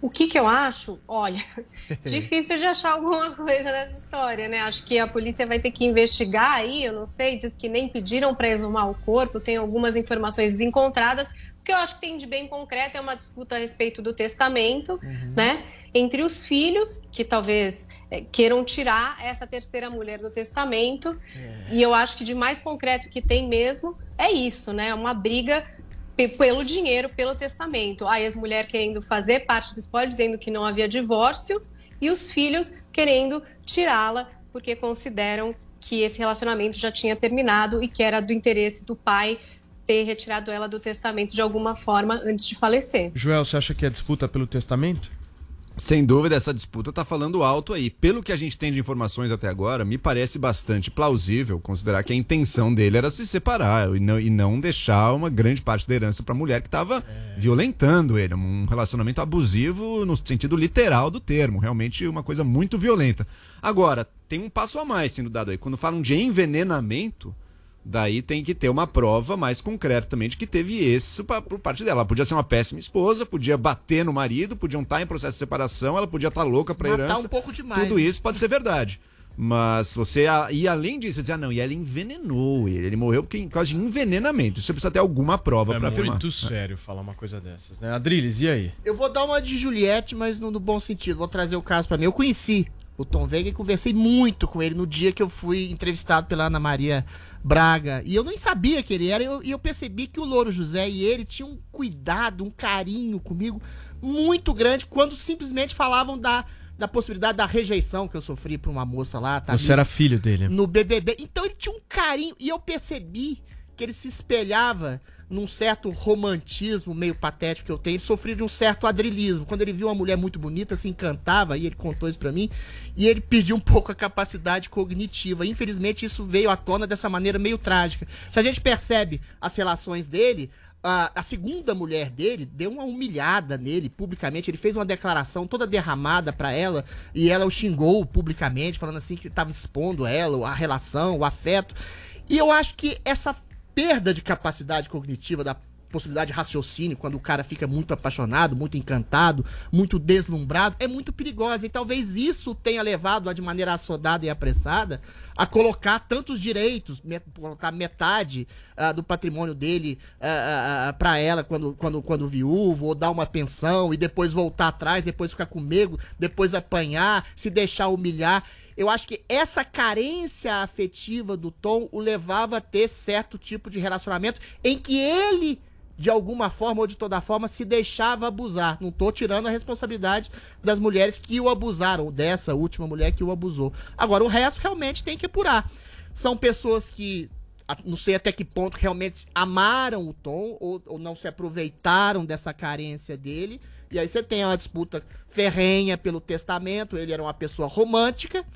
O que, que eu acho? Olha, (laughs) difícil de achar alguma coisa nessa história, né? Acho que a polícia vai ter que investigar aí, eu não sei, diz que nem pediram para exumar o corpo, tem algumas informações desencontradas. O que eu acho que tem de bem concreto é uma disputa a respeito do testamento, né? Entre os filhos, que talvez eh, queiram tirar essa terceira mulher do testamento. E eu acho que de mais concreto que tem mesmo é isso, né? Uma briga pe- pelo dinheiro, pelo testamento. A ex-mulher querendo fazer parte do espólio, dizendo que não havia divórcio, e os filhos querendo tirá-la, porque consideram que esse relacionamento já tinha terminado e que era do interesse do pai ter retirado ela do testamento de alguma forma antes de falecer. Joel, você acha que é disputa pelo testamento? Sem dúvida, essa disputa tá falando alto aí. Pelo que a gente tem de informações até agora, me parece bastante plausível considerar que a intenção dele era se separar e não, e não deixar uma grande parte da herança pra mulher que estava violentando ele. Um relacionamento abusivo no sentido literal do termo. Realmente uma coisa muito violenta. Agora, tem um passo a mais sendo dado aí. Quando falam de envenenamento. Daí tem que ter uma prova mais concreta também de que teve isso pra- por parte dela. Ela podia ser uma péssima esposa, podia bater no marido, podiam estar em processo de separação, ela podia estar louca pra Matar herança. um pouco demais, Tudo né? isso pode ser verdade. Mas você ir além disso, dizer, ah, não, e ela envenenou ele. Ele morreu porque, por causa de envenenamento. Isso você precisa ter alguma prova É pra afirmar. muito sério falar uma coisa dessas, né? Adriles, e aí? Eu vou dar uma de Juliette, mas no, no bom sentido. Vou trazer o caso pra mim. Eu conheci o Tom Veiga e conversei muito com ele no dia que eu fui entrevistado pela Ana Maria Braga. E eu nem sabia que ele era. E eu, eu percebi que o Louro José e ele tinham um cuidado, um carinho comigo muito grande quando simplesmente falavam da, da possibilidade da rejeição que eu sofri por uma moça lá. tá? Você era filho dele. no BBB. Então ele tinha um carinho e eu percebi que ele se espelhava num certo romantismo meio patético que eu tenho. Ele sofria de um certo adrilismo. Quando ele viu uma mulher muito bonita, se encantava, e ele contou isso pra mim, e ele pediu um (laughs) pouco a capacidade cognitiva. Infelizmente isso veio à tona dessa maneira meio trágica. Se a gente percebe as relações dele, a, a segunda mulher dele deu uma humilhada nele publicamente. Ele fez uma declaração toda derramada pra ela e ela o xingou publicamente, falando assim que estava expondo ela, a relação, o afeto. E eu acho que essa perda de capacidade cognitiva, da possibilidade de raciocínio, quando o cara fica muito apaixonado, muito encantado, muito deslumbrado, é muito perigosa. E talvez isso tenha levado a, de maneira assodada e apressada, a colocar tantos direitos, colocar metade ah, do patrimônio dele para ela quando, quando, quando viúvo, ou dar uma pensão e depois voltar atrás, depois ficar com medo, depois apanhar, se deixar humilhar. Eu acho que essa carência afetiva do Tom o levava a ter certo tipo de relacionamento em que ele, de alguma forma ou de toda forma, se deixava abusar. Não tô tirando a responsabilidade das mulheres que o abusaram, dessa última mulher que o abusou. Agora, o resto realmente tem que apurar. São pessoas que, não sei até que ponto, realmente amaram o Tom ou, ou não se aproveitaram dessa carência dele. E aí você tem uma disputa ferrenha pelo testamento. Ele era uma pessoa romântica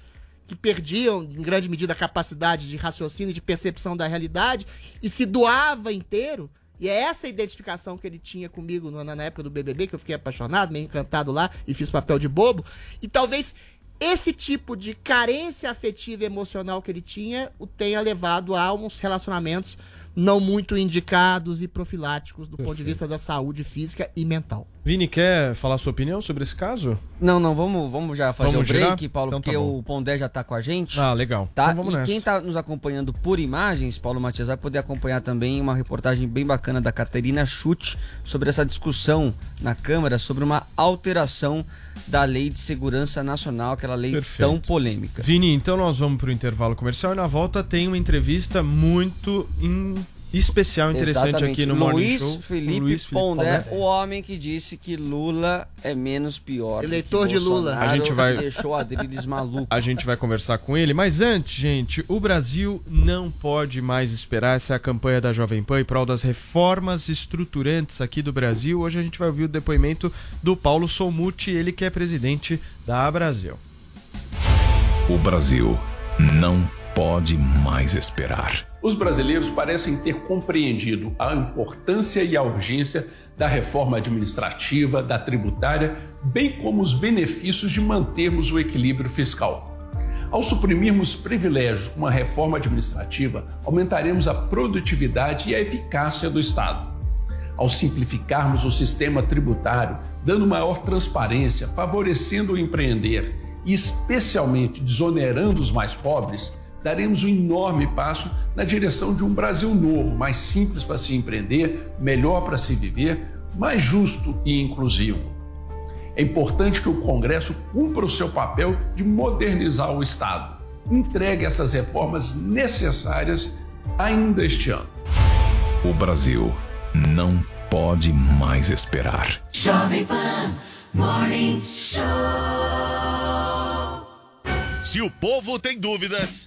que perdiam em grande medida a capacidade de raciocínio e de percepção da realidade e se doava inteiro. E é essa identificação que ele tinha comigo na, época do BBB, que eu fiquei apaixonado, meio encantado lá e fiz papel de bobo. E talvez esse tipo de carência afetiva e emocional que ele tinha o tenha levado a uns relacionamentos não muito indicados e profiláticos do ponto de vista da saúde física e mental. Vini, quer falar sua opinião sobre esse caso? Não, não, vamos, vamos já fazer Vamos o break, girar? Paulo, Então tá porque bom. o Pondé já tá com a gente. Ah, legal. Tá? Então vamos e nessa. quem tá nos acompanhando por imagens, Paulo Matias, vai poder acompanhar também uma reportagem bem bacana da Caterina Chute sobre essa discussão na Câmara sobre uma alteração da Lei de Segurança Nacional, aquela lei Perfeito. tão polêmica. Vini, então nós vamos pro intervalo comercial e na volta tem uma entrevista muito in- especial, interessante Exatamente. aqui no Morning Luiz Show. Felipe, Luiz Felipe Pondé, o homem que disse que Lula é menos pior. Eleitor que de Lula. A gente vai- Deixou Adriles maluco. A gente vai conversar com ele, mas antes, gente, o Brasil não pode mais esperar. Essa é a campanha da Jovem Pan em prol das reformas estruturantes aqui do Brasil. Hoje a gente vai ouvir o depoimento do Paulo Solmuti, ele que é presidente da Brasil. O Brasil não pode mais esperar. Os brasileiros parecem ter compreendido a importância e a urgência da reforma administrativa, da tributária, bem como os benefícios de mantermos o equilíbrio fiscal. Ao suprimirmos privilégios com a reforma administrativa, aumentaremos a produtividade e a eficácia do Estado. Ao simplificarmos o sistema tributário, dando maior transparência, favorecendo o empreender e especialmente desonerando os mais pobres, daremos um enorme passo na direção de um Brasil novo, mais simples para se empreender, melhor para se viver, mais justo e inclusivo. É importante que o Congresso cumpra o seu papel de modernizar o Estado. Entregue essas reformas necessárias ainda este ano. O Brasil não pode mais esperar. Jovem Pan Morning Show. Se o povo tem dúvidas,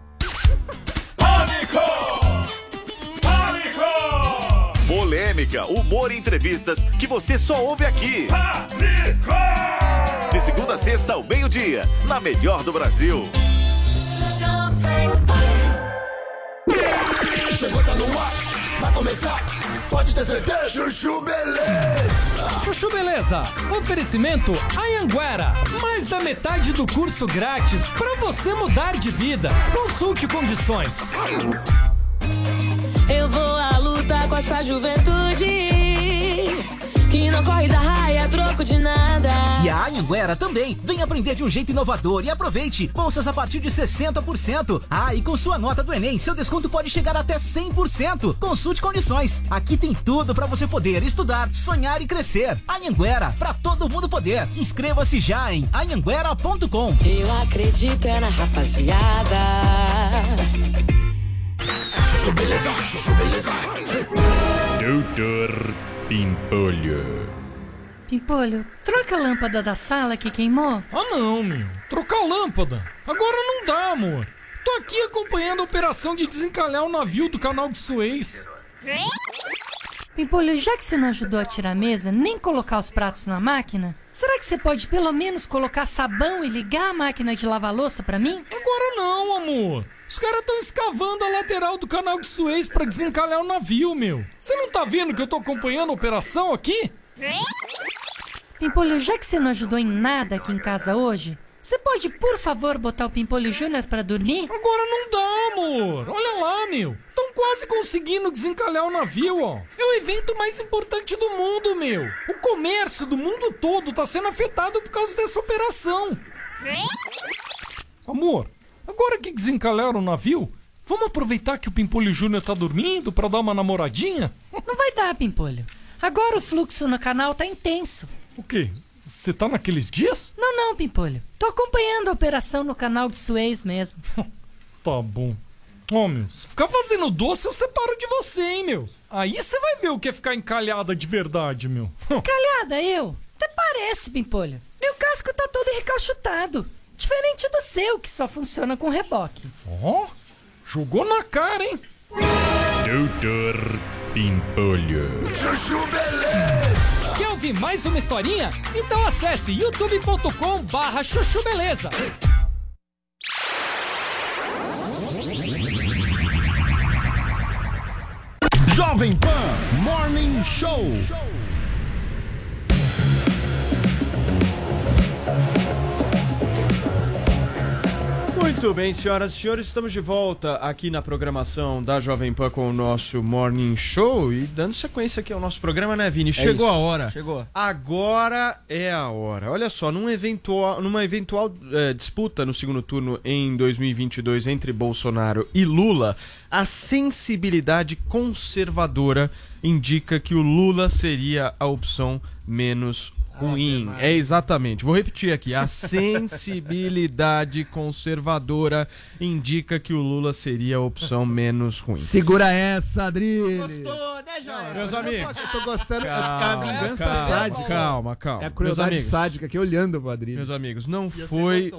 Polêmica, humor e entrevistas que você só ouve aqui. De segunda a sexta ao meio-dia, na melhor do Brasil. Chegou, tá no ar, vai começar, pode ter certeza. Chuchu Beleza. Chuchu Beleza, oferecimento Anhanguera. Mais da metade do curso grátis para você mudar de vida. Consulte condições. Eu vou com essa juventude que não corre da raia, troco de nada. E a Anhanguera também. Vem aprender de um jeito inovador e aproveite. Bolsas a partir de 60%. Ah, e com sua nota do Enem, seu desconto pode chegar até 100%. Consulte condições. Aqui tem tudo para você poder estudar, sonhar e crescer. Anhanguera, para todo mundo poder. Inscreva-se já em anhanguera.com. Eu acredito é na rapaziada. Doutor Pimpolho. Pimpolho, troca a lâmpada da sala que queimou. Ah não, meu. Trocar a lâmpada. Agora não dá, amor. Tô aqui acompanhando a operação de desencalhar o navio do canal de Suez. Pimpolho, já que você não ajudou a tirar a mesa, nem colocar os pratos na máquina, será que você pode pelo menos colocar sabão e ligar a máquina de lavar louça pra mim? Agora não, amor. Os caras estão escavando a lateral do canal de Suez pra desencalhar o navio, meu. Você não tá vendo que eu tô acompanhando a operação aqui? Pimpolho, já que você não ajudou em nada aqui em casa hoje, você pode, por favor, botar o Pimpolho Júnior pra dormir? Agora não dá, amor. Olha lá, meu. Estão quase conseguindo desencalhar o navio, ó. É o evento mais importante do mundo, meu. O comércio do mundo todo tá sendo afetado por causa dessa operação. Amor, agora que desencalharam o navio, vamos aproveitar que o Pimpolho Júnior tá dormindo pra dar uma namoradinha? Não vai dar, Pimpolho. Agora o fluxo no canal tá intenso. O quê? Você tá naqueles dias? Não, não, Pimpolho. Tô acompanhando a operação no canal de Suez mesmo. (laughs) Tá bom. Ô, meu, se ficar fazendo doce, eu separo de você, hein, meu. Aí você vai ver o que é ficar encalhada de verdade, meu. (laughs) Calhada, eu? Até parece, Pimpolho. Meu casco tá todo recalchutado. Diferente do seu, que só funciona com reboque. Ó, jogou na cara, hein? Doutor Pimpolho. Chuchu Beleza! Quer ouvir mais uma historinha? Então acesse youtube.com barra chuchu beleza. Jovem Pan Morning Show. Muito bem, senhoras e senhores, estamos de volta aqui na programação da Jovem Pan com o nosso Morning Show e dando sequência aqui ao nosso programa, né, Vini? Chegou isso, a hora. chegou. Agora é a hora. Olha só, num eventual, numa eventual eh, disputa no segundo turno em 2022 entre Bolsonaro e Lula, a sensibilidade conservadora indica que o Lula seria a opção menos ruim. É exatamente. Vou repetir aqui. A sensibilidade (laughs) conservadora indica que o Lula seria a opção menos ruim. Segura essa, Adrilho. Gostou, né, Joel? Meus amigos. só que Eu tô gostando Calma, é a vingança calma, sádica. Calma, calma. É a Meus crueldade amigos. sádica aqui olhando pro Adrilho. Meus amigos, não foi.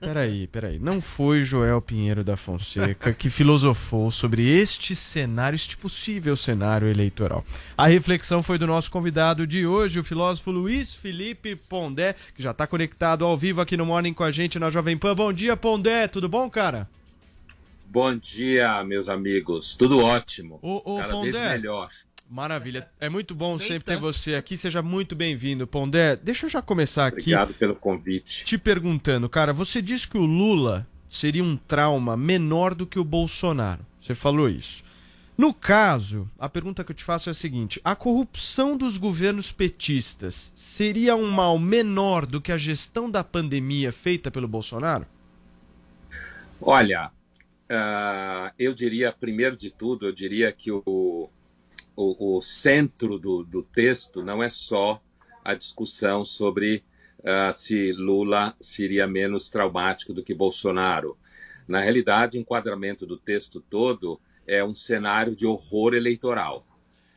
Peraí, peraí. Não foi Joel Pinheiro da Fonseca que filosofou sobre este cenário, este possível cenário eleitoral. A reflexão foi do nosso convidado de hoje, o filósofo Luiz Felipe Pondé, que já está conectado ao vivo aqui no Morning com a gente na Jovem Pan. Bom dia, Pondé. Tudo bom, cara? Bom dia, meus amigos. Tudo ótimo. Ô, ô, Cada Pondé. vez melhor. Maravilha. É muito bom sempre ter você aqui. Seja muito bem-vindo, Pondé. Deixa eu já começar aqui. Obrigado pelo convite. te perguntando, cara, você disse que o Lula seria um trauma menor do que o Bolsonaro. Você falou isso. No caso, a pergunta que eu te faço é a seguinte: a corrupção dos governos petistas seria um mal menor do que a gestão da pandemia feita pelo Bolsonaro? Olha, ah, eu diria, primeiro de tudo, eu diria que o, o, o centro do, do texto não é só a discussão sobre ah, se Lula seria menos traumático do que Bolsonaro. Na realidade, o enquadramento do texto todo é um cenário de horror eleitoral.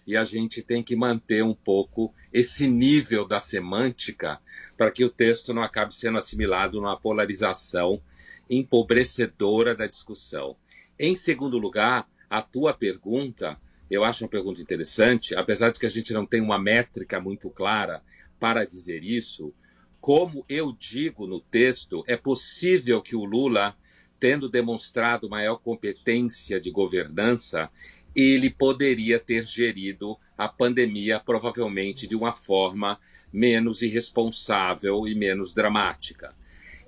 E a gente tem que manter um pouco esse nível da semântica para que o texto não acabe sendo assimilado numa polarização empobrecedora da discussão. Em segundo lugar, a tua pergunta, eu acho uma pergunta interessante, apesar de que a gente não tem uma métrica muito clara para dizer isso, como eu digo no texto, é possível que o Lula, tendo demonstrado maior competência de governança, ele poderia ter gerido a pandemia provavelmente de uma forma menos irresponsável e menos dramática.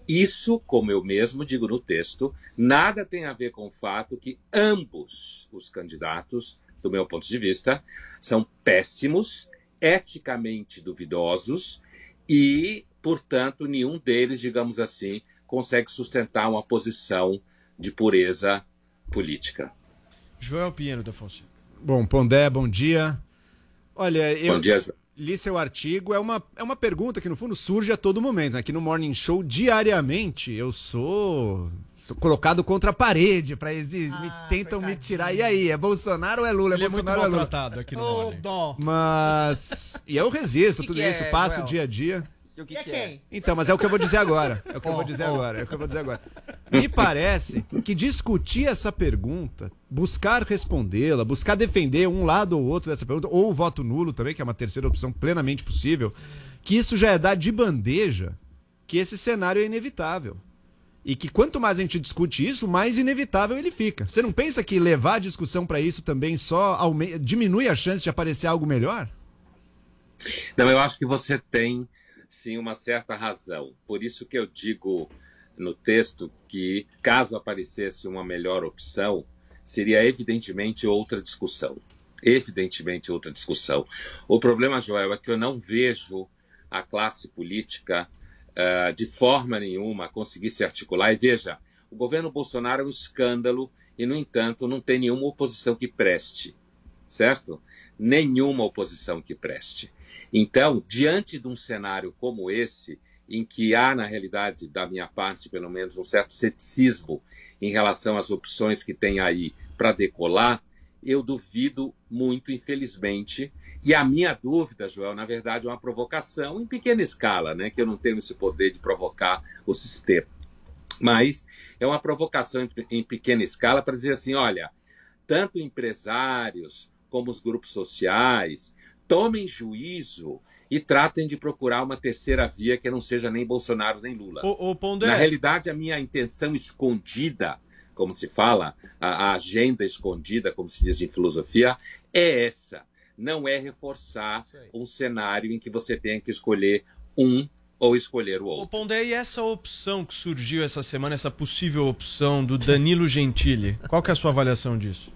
Isso, como eu mesmo digo no texto, nada tem a ver com o fato que ambos os candidatos, do meu ponto de vista, são péssimos, eticamente duvidosos e, portanto, nenhum deles, digamos assim, consegue sustentar uma posição de pureza política. Joel Pinheiro da Fonseca. Bom, Pondé, bom dia. Olha, eu Bom dia, Joel. Li seu artigo. É uma, é uma pergunta que, no fundo, surge a todo momento. Aqui no Morning Show, diariamente, eu sou, sou colocado contra a parede para exigir. me, tentam me tirar. E aí, é Bolsonaro ou é Lula? Ele é muito Bolsonaro ou é Lula? maltratado aqui no Ô, Morning. dó. Mas. E eu resisto, Que tudo que é, isso, passo Joel? o dia a dia. E o que, que é? quem? Então, mas é o que eu vou dizer agora. É o que eu vou dizer agora. É o que eu vou dizer agora. Me parece que discutir essa pergunta, buscar respondê-la, buscar defender um lado ou outro dessa pergunta, ou o voto nulo também, que é uma terceira opção plenamente possível, que isso já é dar de bandeja que esse cenário é inevitável. E que quanto mais a gente discute isso, mais inevitável ele fica. Você não pensa que levar a discussão para isso também só diminui a chance de aparecer algo melhor? Não, eu acho que você tem sim uma certa razão. Por isso que eu digo no texto que, caso aparecesse uma melhor opção, seria evidentemente outra discussão. Evidentemente outra discussão. O problema, Joel, é que eu não vejo a classe política ah, de forma nenhuma conseguir se articular. E veja, o governo Bolsonaro é um escândalo e, no entanto, não tem nenhuma oposição que preste, certo? Nenhuma oposição que preste. Então, diante de um cenário como esse, em que há, na realidade, da minha parte, pelo menos, um certo ceticismo em relação às opções que tem aí para decolar, eu duvido muito, infelizmente. E a minha dúvida, Joel, na verdade, é uma provocação em pequena escala, né? Que eu não tenho esse poder de provocar o sistema. Mas é uma provocação em, pequena escala para dizer assim: olha, tanto empresários como os grupos sociais tomem juízo e tratem de procurar uma terceira via que não seja nem Bolsonaro nem Lula. Ô, ô Pondé, Na realidade, a minha intenção escondida, como se fala, a, a agenda escondida, como se diz em filosofia, é essa. Não é reforçar um cenário em que você tenha que escolher um ou escolher o ô outro. Pondé, e essa opção que surgiu essa semana, essa possível opção do Danilo Gentili, qual que é a sua avaliação disso?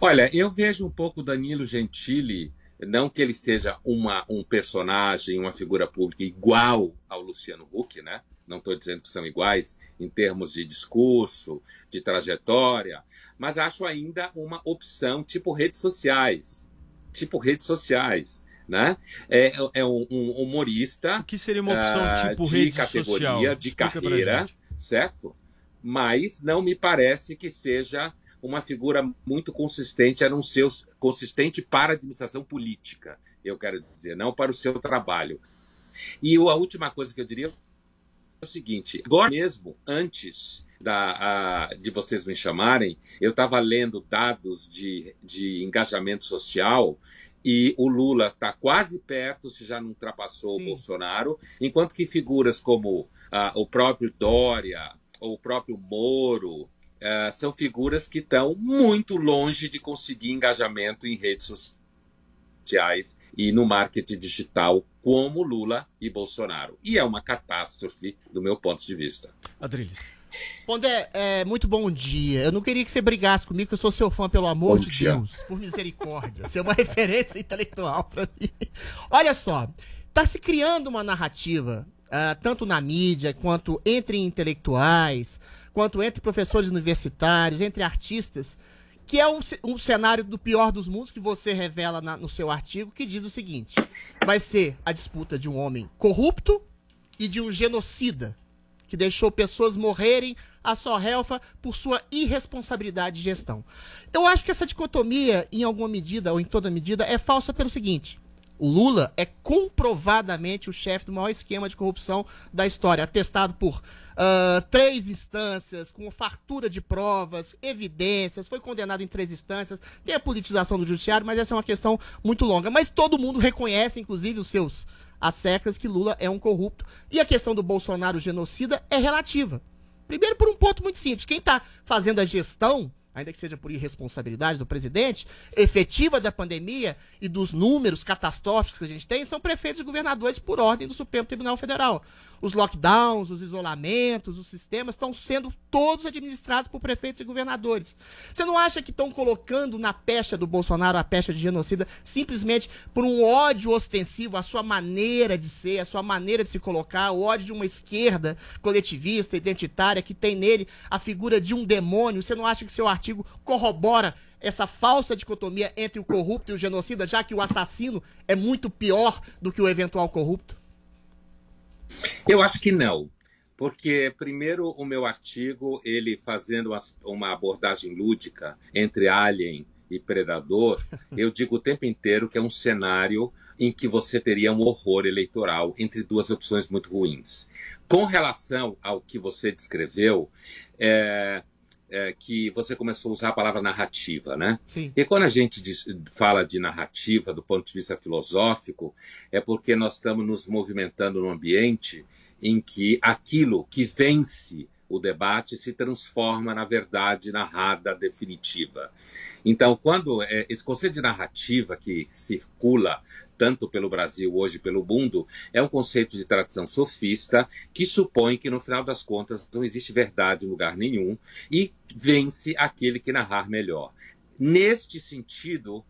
Olha, eu vejo um pouco Danilo Gentili, não que ele seja uma, um personagem, uma figura pública igual ao Luciano Huck, né? Não estou dizendo que são iguais em termos de discurso, de trajetória, mas acho ainda uma opção tipo redes sociais, tipo redes sociais, né? É, é um, um humorista. O que seria uma opção ah, tipo de rede categoria, social? de Explica carreira, certo? Mas não me parece que seja uma figura muito consistente, a não ser os- consistente para a administração política, eu quero dizer, não para o seu trabalho. E a última coisa que eu diria é o seguinte: agora mesmo, antes da, a- de vocês me chamarem, eu estava lendo dados de, de engajamento social e o Lula está quase perto, se já não ultrapassou o Bolsonaro, enquanto que figuras como ah, o próprio Dória ou o próprio Moro ah, são figuras que estão muito longe de conseguir engajamento em redes sociais e no marketing digital como Lula e Bolsonaro. E é uma catástrofe do meu ponto de vista. Adriles. Pondé, é, muito bom dia. Eu não queria que você brigasse comigo, que eu sou seu fã, pelo amor Bom de dia. Deus. Por misericórdia. Você é uma (laughs) referência intelectual pra mim. Olha só, tá se criando uma narrativa, ah, tanto na mídia, quanto entre intelectuais, quanto entre professores universitários, entre artistas, que é um, um cenário do pior dos mundos que você revela na- no seu artigo, que diz o seguinte: vai ser a disputa de um homem corrupto e de um genocida que deixou pessoas morrerem a sua relfa por sua irresponsabilidade de gestão. Eu acho que essa dicotomia, em alguma medida ou em toda medida, é falsa pelo seguinte: o Lula é comprovadamente o chefe do maior esquema de corrupção da história, atestado por ah, três instâncias, com fartura de provas, evidências, foi condenado em três instâncias, tem a politização do judiciário, mas essa é uma questão muito longa. Mas todo mundo reconhece, inclusive os seus asseclas, que Lula é um corrupto. E a questão do Bolsonaro genocida é relativa. Primeiro, por um ponto muito simples: quem está fazendo a gestão, ainda que seja por irresponsabilidade do presidente, efetiva da pandemia e dos números catastróficos que a gente tem, são prefeitos e governadores por ordem do Supremo Tribunal Federal. Os lockdowns, os isolamentos, os sistemas estão sendo todos administrados por prefeitos e governadores. Você não acha que estão colocando na pecha do Bolsonaro a pecha de genocida simplesmente por um ódio ostensivo, a sua maneira de ser, a sua maneira de se colocar, o ódio de uma esquerda coletivista, identitária, que tem nele a figura de um demônio? Você não acha que seu artigo corrobora essa falsa dicotomia entre o corrupto e o genocida, já que o assassino é muito pior do que o eventual corrupto? Eu acho que não. Porque, primeiro, o meu artigo, ele fazendo uma abordagem lúdica entre alien e predador, (laughs) eu digo o tempo inteiro que é um cenário em que você teria um horror eleitoral entre duas opções muito ruins. Com relação ao que você descreveu, é, é, que você começou a usar a palavra narrativa, né? Sim. E quando a gente diz- fala de narrativa do ponto de vista filosófico, é porque nós estamos nos movimentando num ambiente em que aquilo que vence o debate se transforma na verdade narrada definitiva. Então, quando é, esse conceito de narrativa que circula tanto pelo Brasil hoje pelo mundo é um conceito de tradição sofista que supõe que no final das contas não existe verdade em lugar nenhum e vence aquele que narrar melhor. Neste sentido,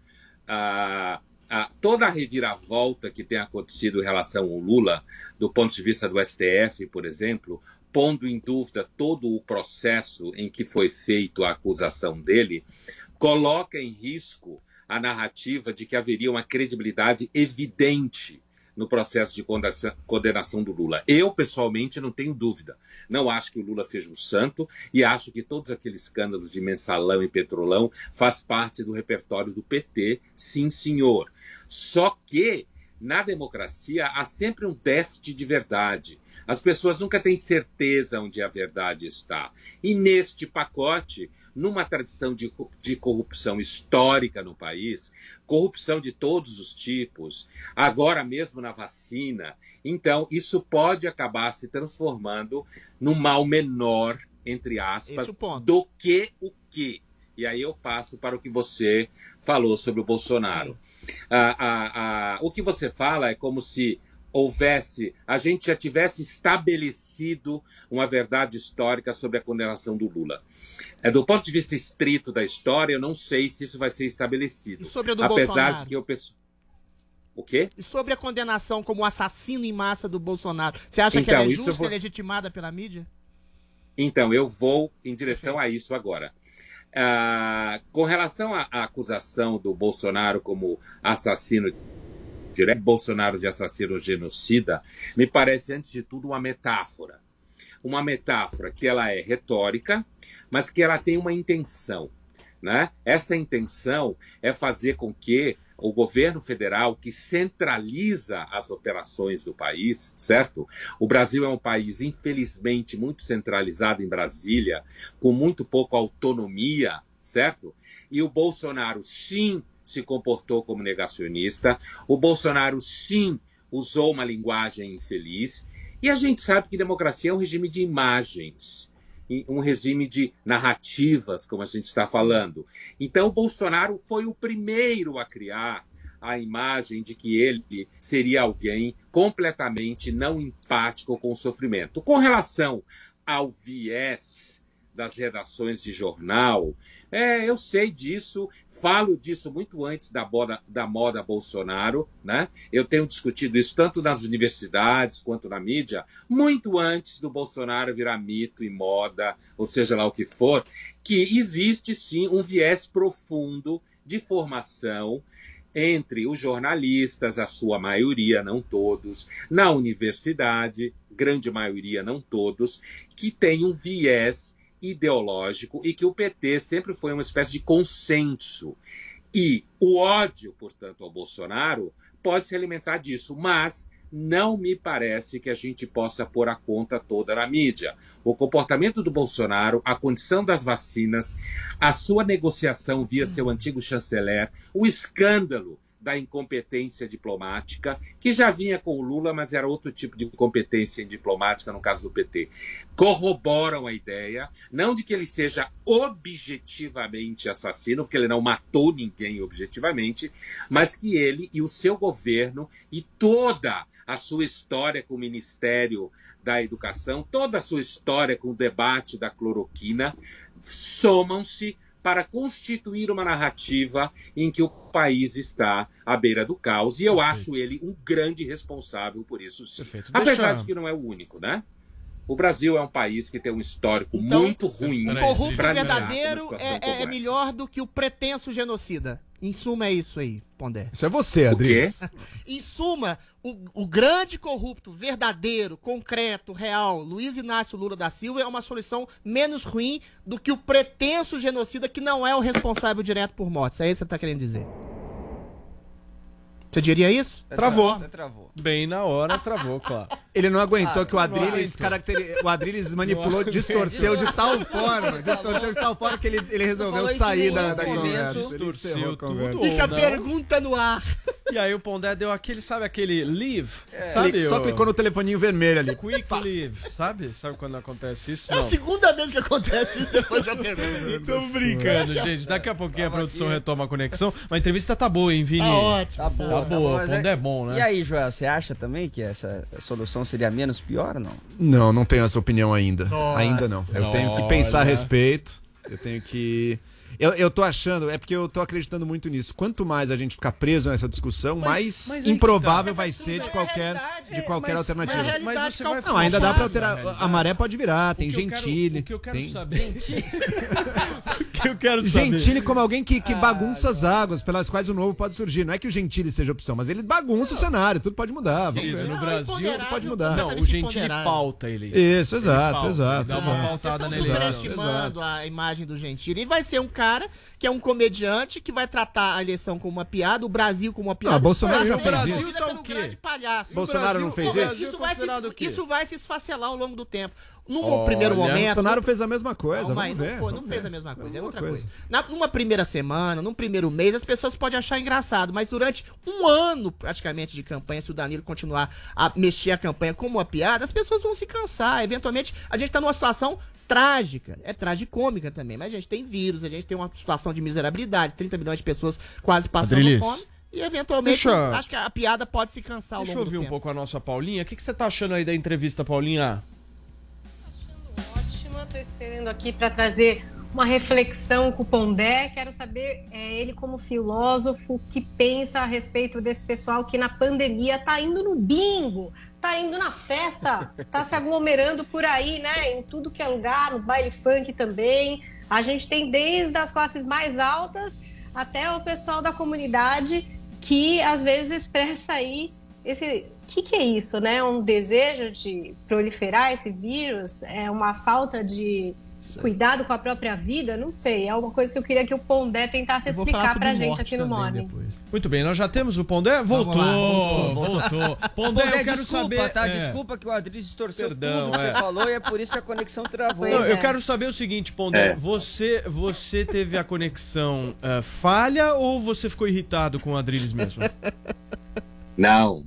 ah, ah, toda a reviravolta que tem acontecido em relação ao Lula, do ponto de vista do STF, por exemplo, pondo em dúvida todo o processo em que foi feita a acusação dele, coloca em risco a narrativa de que haveria uma credibilidade evidente no processo de condenação do Lula. Eu, pessoalmente, não tenho dúvida. Não acho que o Lula seja um santo e acho que todos aqueles escândalos de mensalão e petrolão faz parte do repertório do PT, sim, senhor. Só que na democracia há sempre um déficit de verdade. As pessoas nunca têm certeza onde a verdade está. E neste pacote, numa tradição de, de corrupção histórica no país, corrupção de todos os tipos, agora mesmo na vacina, então isso pode acabar se transformando num mal menor, entre aspas, do que o que. E aí eu passo para o que você falou sobre o Bolsonaro. O que você fala é como se houvesse, a gente já tivesse estabelecido uma verdade histórica sobre a condenação do Lula. É, do ponto de vista estrito da história, eu não sei se isso vai ser estabelecido. E sobre a do Apesar Bolsonaro? de que eu penso. O quê? E sobre a condenação como assassino em massa do Bolsonaro, você acha que Então, ela é justa vou- e legitimada pela mídia? Então, eu vou em direção a isso agora. Ah, com relação à, à acusação do Bolsonaro como assassino direto, Bolsonaro de assassino genocida, me parece, antes de tudo, uma metáfora. Uma metáfora que ela é retórica, mas que ela tem uma intenção. Né? Essa intenção é fazer com que o governo federal, que centraliza as operações do país, certo? O Brasil é um país, infelizmente, muito centralizado em Brasília, com muito pouca autonomia, certo? E o Bolsonaro, sim, se comportou como negacionista, o Bolsonaro, sim, usou uma linguagem infeliz, e a gente sabe que democracia é um regime de imagens um regime de narrativas, como a gente está falando. Então, Bolsonaro foi o primeiro a criar a imagem de que ele seria alguém completamente não empático com o sofrimento. Com relação ao viés das redações de jornal, é, eu sei disso, falo disso muito antes da moda, da moda Bolsonaro, né? Eu tenho discutido isso tanto nas universidades quanto na mídia, muito antes do Bolsonaro virar mito e moda, ou seja lá o que for, que existe sim um viés profundo de formação entre os jornalistas, a sua maioria, não todos, na universidade, grande maioria, não todos, que tem um viés ideológico e que o PT sempre foi uma espécie de consenso. E o ódio, portanto, ao Bolsonaro pode se alimentar disso, mas não me parece que a gente possa pôr a conta toda na mídia. O comportamento do Bolsonaro, a condição das vacinas, a sua negociação via seu antigo chanceler, o escândalo da incompetência diplomática, que já vinha com o Lula, mas era outro tipo de incompetência diplomática no caso do PT. Corroboram a ideia, não de que ele seja objetivamente assassino, porque ele não matou ninguém objetivamente, mas que ele e o seu governo e toda a sua história com o Ministério da Educação, toda a sua história com o debate da cloroquina, somam-se para constituir uma narrativa em que o país está à beira do caos. E eu acho ele um grande responsável por isso, sim. Apesar Deixa- de que não é o único, né? O Brasil é um país que tem um histórico Então, muito ruim. O corrupto verdadeiro é, é- melhor do que o pretenso genocida. Em suma, é isso aí, Pondé. Isso é você, Adriles. Em suma, o, o grande corrupto, verdadeiro, concreto, real, Luiz Inácio Lula da Silva é uma solução menos ruim do que o pretenso genocida que não é o responsável direto por mortes. É isso que você tá querendo dizer. Você diria isso? Travou. Travou. Bem na hora, travou, claro. Ele não aguentou Ah, que o Adriles, caracteri... o Adriles (laughs) manipulou, distorceu de tal forma, distorceu de tal forma que ele, ele resolveu sair da, da conversa. Distorceu a tudo. Fica a pergunta no ar. E aí o Pondé deu aquele, sabe aquele leave? Clique- Sabe? Só o- clicou no telefoninho vermelho ali. Quick leave, sabe? Sabe quando acontece isso? É a Não. segunda vez que acontece isso depois da pergunta. (laughs) Tô brincando, gente. Daqui a pouquinho a produção retoma a conexão. Mas a entrevista tá boa, hein, Vini? Tá ótimo. Tá boa, Tá boa, mas o Pondé é bom, né? E aí, Joel, você acha também que essa solução seria menos pior ou não? Não, não tenho essa opinião ainda. Nossa. Ainda não. Eu tenho que pensar a respeito. Eu tenho que. Eu, eu tô achando, é porque eu tô acreditando muito nisso. Quanto mais a gente ficar preso nessa discussão, Mas- mais mas improvável tá. vai Mas é ser de é qualquer, de qualquer Mas- alternativa. mas é realidade Mas você vai calculada. Não, ainda dá pra alterar. A maré pode virar, tem O que eu quero- Gentile. o que eu quero tem... saber. (laughs) (laughs) o (laughs) que eu quero saber. Gentile como alguém que, que bagunça as águas pelas quais o novo pode surgir. Não é que o Gentile seja opção, mas ele bagunça o cenário, tudo pode mudar. Vamos Isso, ver. no Brasil imponderável, pode mudar. Não, o imponderável. pauta ele. Isso, exato, pauta, exato. ele dá uma. Vocês pautada estão eleição. superestimando a imagem do Gentili. Ele vai ser um cara que é um comediante que vai tratar a eleição como uma piada, o Brasil como uma piada. Ah, Bolsonaro já fez conhecido isso. Tá o quê? grande palhaço. Bolsonaro não fez Isso, isso? Brasil isso, vai se, quê? isso vai se esfacelar ao longo do tempo. Num Olha, primeiro momento. Bolsonaro fez a mesma coisa, Calma vamos não, ver. foi, não vamos fez ver. a mesma coisa, é Mesma outra coisa. coisa. Na, numa primeira semana, num primeiro mês, as pessoas podem achar engraçado, mas durante um ano praticamente de campanha, se o Danilo continuar a mexer a campanha como uma piada, as pessoas vão se cansar. Eventualmente, a gente tá numa situação trágica, é tragicômica também, mas a gente tem vírus, a gente tem uma situação de miserabilidade, 30 milhões de pessoas quase passando Adriles, fome. E eventualmente, deixa- acho que a piada pode se cansar ao Deixa eu ouvir do um pouco a nossa Paulinha. O que, que você tá achando aí da entrevista, Paulinha? Ótima, tô esperando aqui para trazer uma reflexão com o Pondé. Quero saber é, ele como filósofo o que pensa a respeito desse pessoal que na pandemia tá indo no bingo, tá indo na festa, tá se aglomerando por aí, né? Em tudo que é lugar, no baile funk também. A gente tem desde as classes mais altas até o pessoal da comunidade que às vezes expressa aí esse que, que é isso, né? Um desejo de proliferar esse vírus? É uma falta de cuidado com a própria vida? Não sei. É uma coisa que eu queria que o Pondé tentasse explicar pra gente aqui no Morning. depois. Muito bem, nós já temos o Pondé? Voltou, lá, voltou, voltou, voltou. (laughs) Pondé, eu quero desculpa, saber... tá? é. Desculpa que o Adriles distorceu Perdão, tudo que é. você falou e é por isso que a conexão travou. Não, eu é. quero saber o seguinte, Pondé. É. Você, você teve a conexão eh, falha ou você ficou irritado com o Adriles mesmo? Não,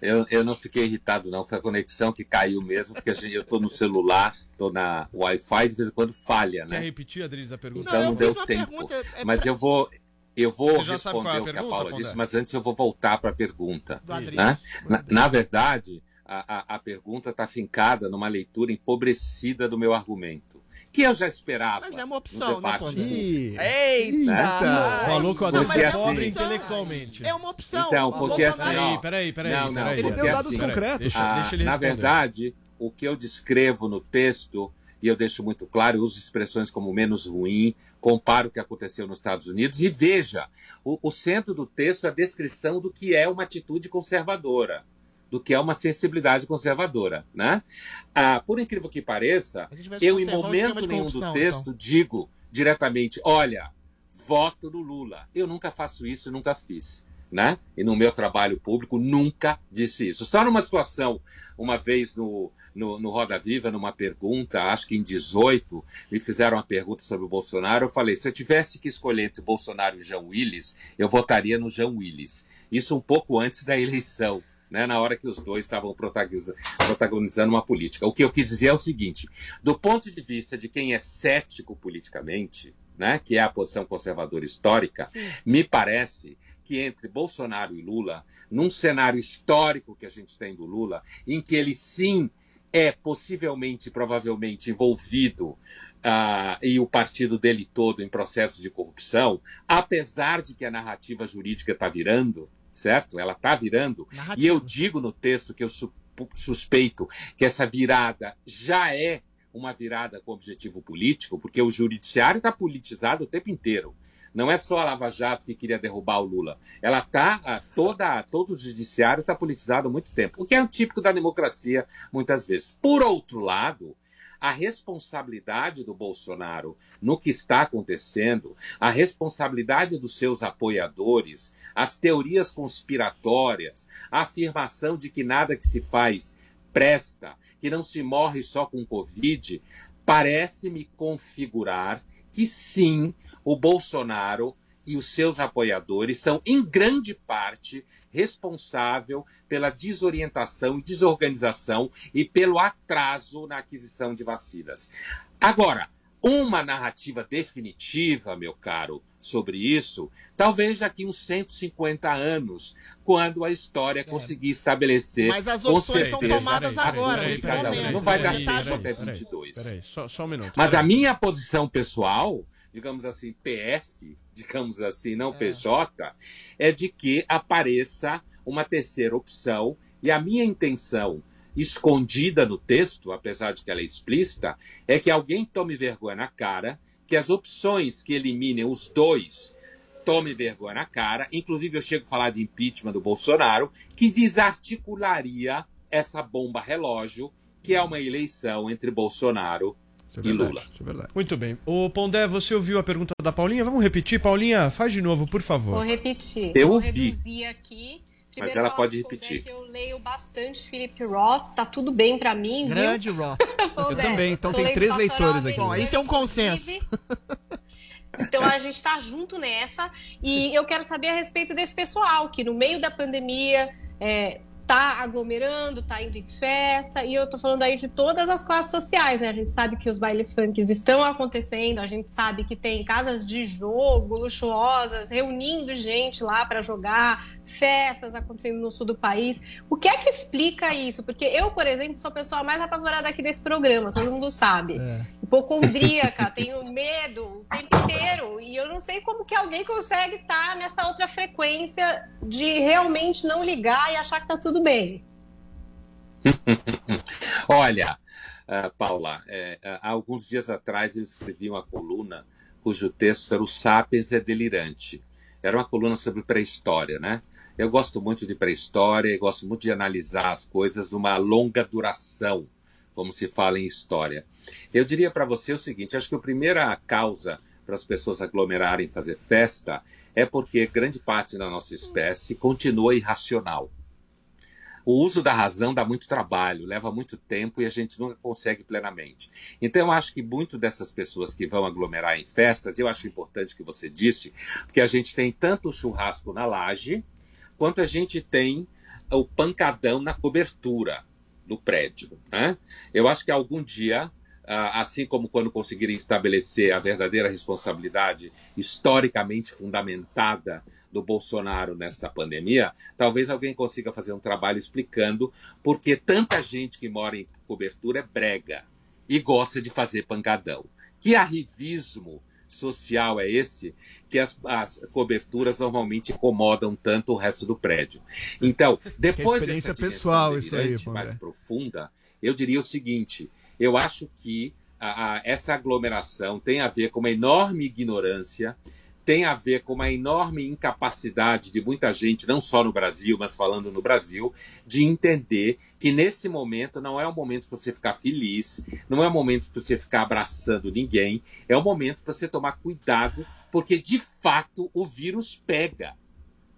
eu, eu não fiquei irritado, não. Foi a conexão que caiu mesmo, porque a gente, eu tô no celular, tô na Wi-Fi, de vez em quando falha, Quer né? repetir, Adriles, a pergunta? Então não, eu deu tempo. pergunta, é Mas eu vou, eu vou é responder o que a Paula disse, mas antes eu vou voltar para a pergunta. Do Adriles. Né? Na, na verdade, a, a, a pergunta está fincada numa leitura empobrecida do meu argumento, que eu já esperava. Mas é uma opção, né. Ih, Eita! Né? Falou que o mas é uma pobre opção. intelectualmente. É uma opção. Então, porque assim, ó, Peraí, peraí, peraí. Não, não, peraí. Ele deu dados assim, concretos. Deixa, Ah, deixa ele na verdade, o que eu descrevo no texto, e eu deixo muito claro, eu uso expressões como menos ruim, comparo o que aconteceu nos Estados Unidos, e veja, o, o centro do texto é a descrição do que é uma atitude conservadora, do que é uma sensibilidade conservadora. Né? Ah, por incrível que pareça, eu, em momento nenhum do texto, então. digo diretamente: olha, voto no Lula. Eu nunca faço isso, nunca fiz. Né? E no meu trabalho público nunca disse isso. Só numa situação, uma vez no, no, no Roda Viva, numa pergunta, acho que em 18, me fizeram uma pergunta sobre o Bolsonaro. Eu falei: se eu tivesse que escolher entre Bolsonaro e João Willis, eu votaria no João Willis. isso um pouco antes da eleição. Né, na hora que os dois estavam protagoniza- protagonizando uma política. O que eu quis dizer é o seguinte: do ponto de vista de quem é cético politicamente, né, que é a posição conservadora histórica, me parece que entre Bolsonaro e Lula, num cenário histórico que a gente tem do Lula, em que ele sim é possivelmente, provavelmente envolvido ah, e o partido dele todo em processo de corrupção, apesar de que a narrativa jurídica está virando, certo? Ela está virando. E eu digo no texto que eu su- suspeito que essa virada já é uma virada com objetivo político, porque o judiciário está politizado o tempo inteiro. Não é só a Lava Jato que queria derrubar o Lula. Ela está toda todo o judiciário está politizado há muito tempo, o que é um típico da democracia muitas vezes. Por outro lado, a responsabilidade do Bolsonaro no que está acontecendo, a responsabilidade dos seus apoiadores, as teorias conspiratórias, a afirmação de que nada que se faz presta, que não se morre só com Covid, parece-me configurar que sim, o Bolsonaro e os seus apoiadores são, em grande parte, responsável pela desorientação e desorganização e pelo atraso na aquisição de vacinas. Agora, uma narrativa definitiva, meu caro, sobre isso, talvez daqui uns 150 anos, quando a história conseguir estabelecer. Mas as opções são tomadas a agora, nesse um. momento. Não vai dar tempo até ajudando. 22. Peraí, só, só um minuto. Mas a peraí. minha posição pessoal, digamos assim, PF, digamos assim, não PJ, é de que apareça uma terceira opção. E a minha intenção, escondida no texto, apesar de que ela é explícita, é que alguém tome vergonha na cara, que as opções que eliminem os dois tome vergonha na cara. Inclusive, eu chego a falar de impeachment do Bolsonaro, que desarticularia essa bomba relógio, que é uma eleição entre Bolsonaro e Lula. Muito bem. Ô Pondé, você ouviu a pergunta da Paulinha? Vamos repetir? Paulinha, faz de novo, por favor. Vou repetir. Eu Vou ouvi. reduzir aqui. Mas Primeiro ela falar pode repetir. que Eu leio bastante Felipe Roth, tá tudo bem pra mim, viu? Grande Roth. (laughs) Pondé, Eu também, então tem três leitores aqui. Bom, isso é um consenso. (laughs) Então a gente tá junto nessa e eu quero saber a respeito desse pessoal que no meio da pandemia é, tá aglomerando, tá indo em festa e eu tô falando aí de todas as classes sociais, né? A gente sabe que os bailes funks estão acontecendo, a gente sabe que tem casas de jogo luxuosas reunindo gente lá para jogar, festas acontecendo no sul do país. O que é que explica isso? Porque eu, por exemplo, sou a pessoa mais apavorada aqui desse programa, todo mundo sabe. Hipocondríaca, (laughs) tenho medo o tempo inteiro. E eu não sei como que alguém consegue estar nessa outra frequência de realmente não ligar e achar que tá tudo bem. (laughs) Olha, ah, Paula, é, ah, há alguns dias atrás eu escrevi uma coluna cujo texto era O Sapiens é Delirante. Era uma coluna sobre pré-história, né? Eu gosto muito de pré-história gosto muito de analisar as coisas numa longa duração, como se fala em história. Eu diria para você o seguinte: acho que a primeira causa para as pessoas aglomerarem e fazer festa é porque grande parte da nossa espécie continua irracional. O uso da razão dá muito trabalho, leva muito tempo e a gente nunca consegue plenamente. Então, eu acho que muito dessas pessoas que vão aglomerar em festas, eu acho importante que você disse, porque a gente tem tanto churrasco na laje, quanto a gente tem o pancadão na cobertura do prédio. Né? Eu acho que algum dia, ah, assim como quando conseguirem estabelecer a verdadeira responsabilidade historicamente fundamentada do Bolsonaro nesta pandemia, talvez alguém consiga fazer um trabalho explicando por que tanta gente que mora em cobertura é brega e gosta de fazer pancadão. Que arrivismo social é esse que as, as coberturas normalmente incomodam tanto o resto do prédio. Então, (laughs) depois experiência dessa pessoal isso aí, mais profunda, eu diria o seguinte: eu acho que a- a- essa aglomeração tem a ver com uma enorme ignorância, tem a ver com uma enorme incapacidade de muita gente, não só no Brasil, mas falando no Brasil, de entender que nesse momento não é o momento para você ficar feliz, não é o momento para você ficar abraçando ninguém, é o momento para você tomar cuidado, porque de fato o vírus pega.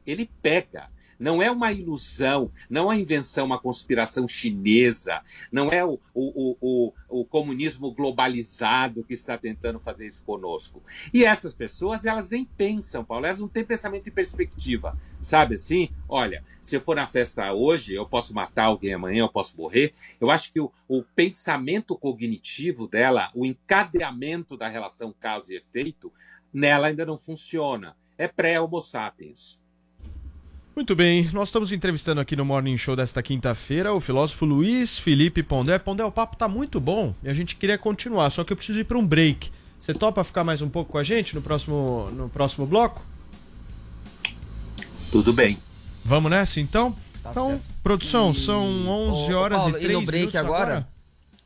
Ele pega. Não é uma ilusão, não é invenção, uma conspiração chinesa, não é o, o, o, o, comunismo globalizado que está tentando fazer isso conosco. E essas pessoas, elas nem pensam, Paulo, elas não têm pensamento de perspectiva. Sabe assim? Olha, se eu for na festa hoje, eu posso matar alguém amanhã, eu posso morrer. Eu acho que o, o pensamento cognitivo dela, o encadeamento da relação causa e efeito, nela ainda não funciona. É pré-Homo sapiens. Muito bem, nós estamos entrevistando aqui no Morning Show desta quinta-feira o filósofo Luiz Felipe Pondé. Pondé, o papo tá muito bom e a gente queria continuar, só que eu preciso ir para um break. Você topa ficar mais um pouco com a gente no próximo, no próximo bloco? Tudo bem. Vamos nessa então? então, produção, são 11 Ô, horas Paulo, e 3 no break minutos agora,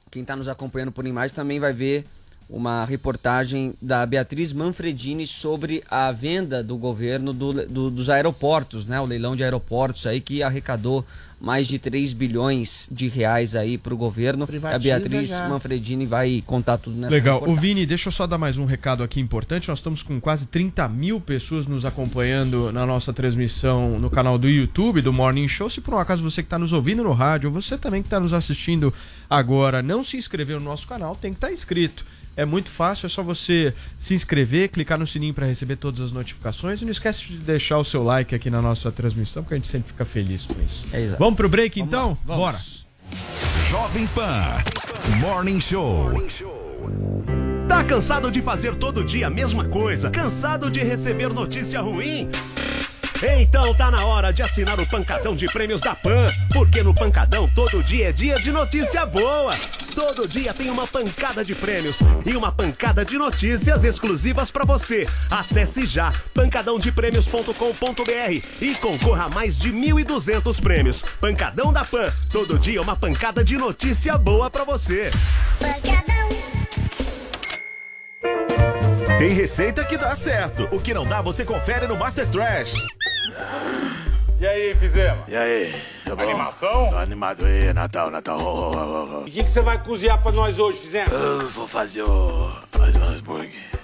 quem está nos acompanhando por imagem também vai ver uma reportagem da Beatriz Manfredini sobre a venda do governo do- do- dos aeroportos, né? O leilão de aeroportos aí que arrecadou mais de 3 bilhões de reais aí para o governo. a Privatiza Beatriz já. Manfredini vai contar tudo nessa Legal. O reportagem. Vini, deixa eu só dar mais um recado aqui importante. Nós estamos com quase 30 mil pessoas nos acompanhando na nossa transmissão no canal do YouTube do Morning Show. Se por um acaso você que está nos ouvindo no rádio, ou você também que está nos assistindo agora, não se inscreveu no nosso canal, tem que estar inscrito. É muito fácil, é só você se inscrever, clicar no sininho para receber todas as notificações e não esquece de deixar o seu like aqui na nossa transmissão, porque a gente sempre fica feliz com isso. É exato. Vamos pro break então? Bora. Jovem Pan Morning Show. Tá cansado de fazer todo dia a mesma coisa? Cansado de receber notícia ruim? Então tá na hora de assinar o Pancadão de Prêmios da Pan, porque no Pancadão todo dia é dia de notícia boa. Todo dia tem uma pancada de prêmios e uma pancada de notícias exclusivas pra você. Acesse já pancadãodeprêmios.com.br e concorra a mais de 1.200 prêmios. Pancadão da Pan, todo dia uma pancada de notícia boa pra você. Tem receita que dá certo. O que não dá, você confere no Master Trash. E aí, fizemos? E aí? Tá bom? Animação? Tô animado aí, Natal, Natal. Oh, oh, oh, oh. O que que você vai cozinhar pra nós hoje, fizemos? Eu vou fazer o. fazer um hambúrguer.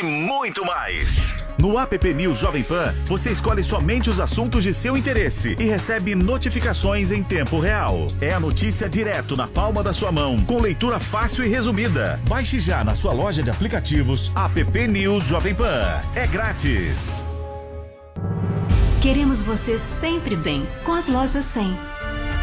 e muito mais. No app News Jovem Pan, você escolhe somente os assuntos de seu interesse e recebe notificações em tempo real. É a notícia direto na palma da sua mão, com leitura fácil e resumida. Baixe já na sua loja de aplicativos app News Jovem Pan. É grátis. Queremos você sempre bem com as lojas 100.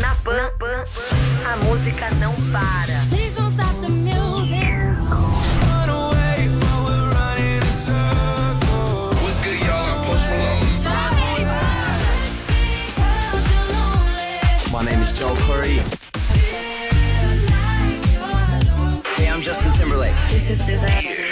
Na Pan, a música não para. Please don't stop the music. What's good, y'all? I'm Post Malone. My name is Joel Curry. Hey, I'm Justin Timberlake. This is A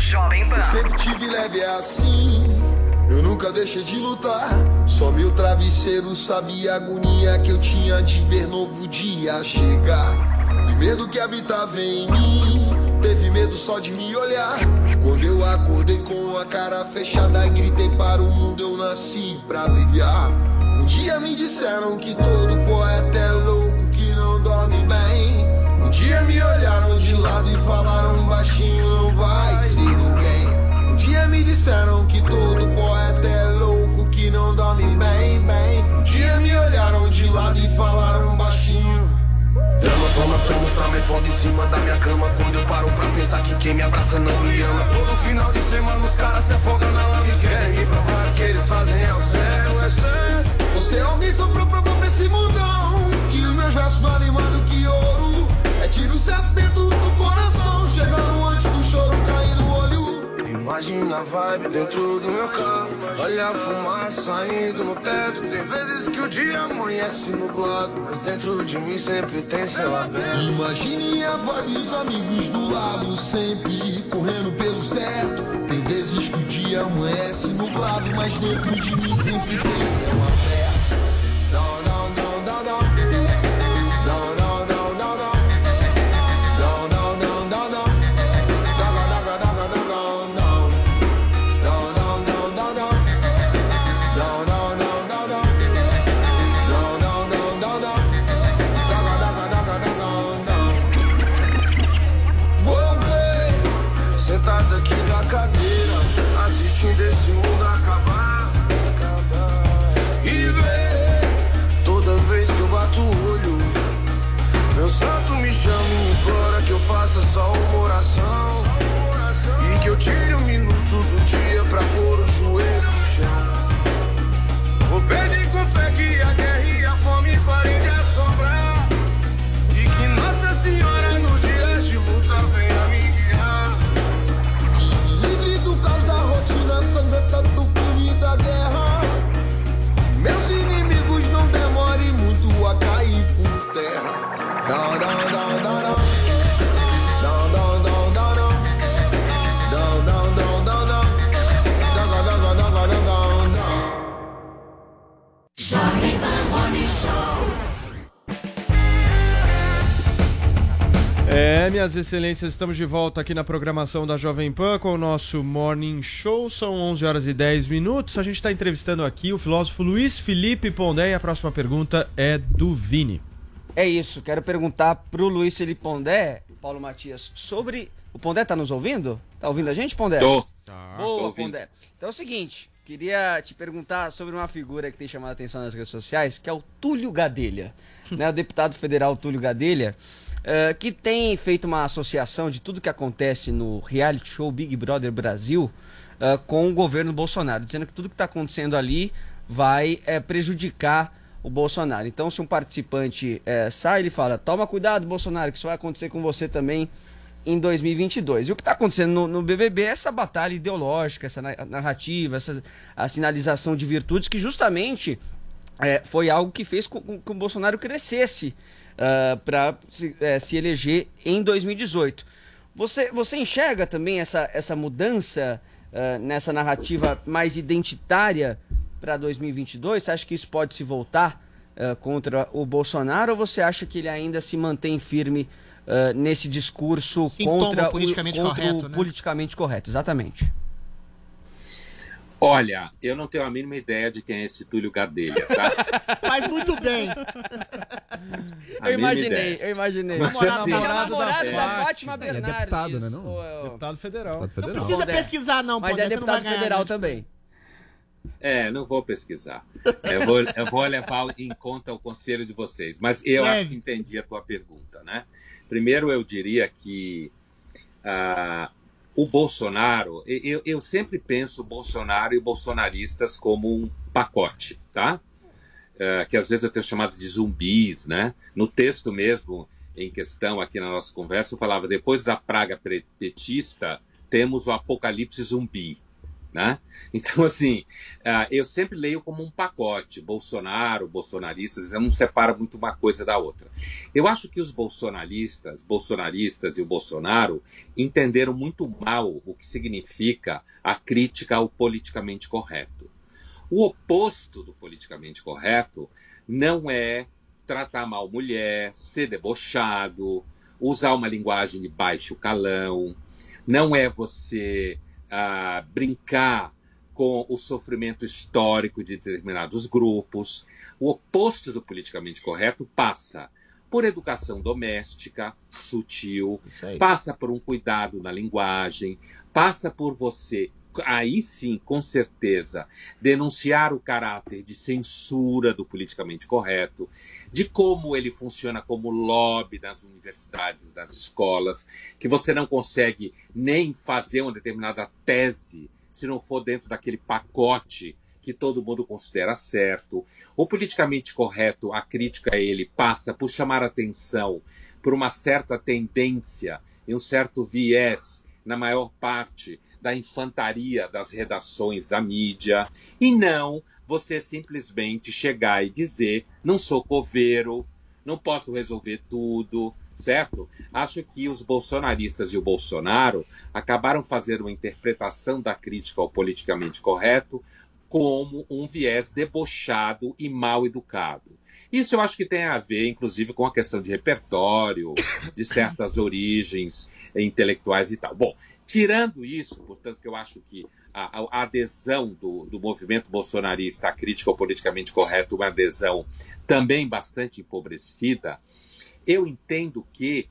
Jovem Pan. Eu sempre tive leve assim. Eu nunca deixei de lutar. Só meu travesseiro sabia a agonia que eu tinha de ver novo dia chegar. E medo que habitava em mim. Teve medo só de me olhar. Quando eu acordei com a cara fechada, gritei para o mundo: Eu nasci pra brilhar. Um dia me disseram que todo poeta é louco, que não dorme bem. Dia me olharam de lado e falaram baixinho, não vai ser ninguém. Um dia me disseram que todo poeta é louco, que não dorme bem, bem. Um dia me olharam de lado e falaram baixinho. Drama, fama, promos pra mais foda em cima da minha cama Quando eu paro pra pensar que quem me abraça não me ama Todo final de semana os caras se afogam na lama e querem me provar que eles fazem é o céu, é céu Você é alguém soprou pra pra esse mundão Que os meus versos valem mais certo dentro do coração Chegando antes do choro cair no olho. Imagina a vibe dentro do meu carro. Olha a fumaça saindo no teto. Tem vezes que o dia amanhece nublado Mas dentro de mim sempre tem céu aberto Imagine a vibe e os amigos do lado Sempre correndo pelo certo. Tem vezes que o dia amanhece nublado Mas dentro de mim sempre tem céu aberto minhas excelências, estamos de volta aqui na programação da Jovem Pan com o nosso Morning Show. São 11 horas e 10 minutos. A gente está entrevistando aqui o filósofo Luiz Felipe Pondé e a próxima pergunta é do Vini. É isso, quero perguntar pro Luiz Felipe Pondé, Paulo Matias, sobre. O Pondé tá nos ouvindo? Tá ouvindo a gente, Pondé? Tô. Boa, Tô. Pondé. Então é o seguinte, queria te perguntar sobre uma figura que tem chamado a atenção nas redes sociais, que é o Túlio Gadelha. (laughs) né, o deputado federal Túlio Gadelha, eh, que tem feito uma associação de tudo que acontece no reality show Big Brother Brasil eh, com o governo Bolsonaro, dizendo que tudo que está acontecendo ali vai eh, prejudicar o Bolsonaro. Então, se um participante sai, ele fala: toma cuidado, Bolsonaro, que isso vai acontecer com você também em 2022. E o que está acontecendo no, no BBB é essa batalha ideológica, essa na- narrativa, essa a sinalização de virtudes que justamente eh, foi algo que fez com, com que o Bolsonaro crescesse para se, eh, se eleger em 2018. Você, você enxerga também essa, essa mudança ah, nessa narrativa mais identitária para 2022? Você acha que isso pode se voltar ah, contra o Bolsonaro ou você acha que ele ainda se mantém firme ah, nesse discurso tom contra, politicamente o, contra correto, o né? politicamente correto? Exatamente. Olha, eu não tenho a mínima ideia de quem é esse Túlio Gadelha, tá? (laughs) Faz muito bem. (laughs) Eu imaginei, eu imaginei. Mas, Namorado, assim, namorado da, é. Fátima Ele é Bernardes. deputado, né, não? ou é Deputado federal. Deputado federal. Não precisa pesquisar, não, Mas Pondé, é você não vai deputado ganhar, federal né? também. É, não vou pesquisar. Eu vou, eu vou levar em conta o conselho de vocês. Mas eu Leve. acho que entendi a tua pergunta, né? Primeiro, eu diria que ah, o Bolsonaro, eu, eu sempre penso o Bolsonaro e bolsonaristas como um pacote, tá? Eh, que às vezes eu tenho chamado de zumbis, né? No texto mesmo em questão aqui na nossa conversa, eu falava, depois da praga petista, temos o apocalipse zumbi, né? (laughs) Então, assim, ah, eu sempre leio como um pacote, Bolsonaro, bolsonaristas, eu não separo muito uma coisa da outra. Eu acho que os bolsonaristas, bolsonaristas e o Bolsonaro entenderam muito mal o que significa a crítica ao politicamente correto. O oposto do politicamente correto não é tratar mal mulher, ser debochado, usar uma linguagem de baixo calão, não é você ah, brincar com o sofrimento histórico de determinados grupos. O oposto do politicamente correto passa por educação doméstica, sutil, passa por um cuidado na linguagem, passa por você, aí sim, com certeza, denunciar o caráter de censura do politicamente correto, de como ele funciona como lobby nas universidades, nas escolas, que você não consegue nem fazer uma determinada tese se não for dentro daquele pacote que todo mundo considera certo. O politicamente correto, a crítica a ele passa por chamar atenção por uma certa tendência e um certo viés, na maior parte, da infantaria das redações da mídia, e não você simplesmente chegar e dizer: não sou coveiro, não posso resolver tudo, certo? Acho que os bolsonaristas e o Bolsonaro acabaram fazendo uma interpretação da crítica ao politicamente correto como um viés debochado e mal educado. Isso eu acho que tem a ver, inclusive, com a questão de repertório, de certas origens intelectuais e tal. Bom, tirando isso, portanto, que eu acho que a, a- adesão do, do movimento bolsonarista à crítica ao politicamente correto, uma adesão também bastante empobrecida, eu entendo que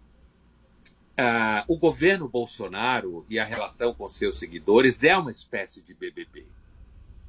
ah, o governo Bolsonaro e a relação com seus seguidores é uma espécie de BBB,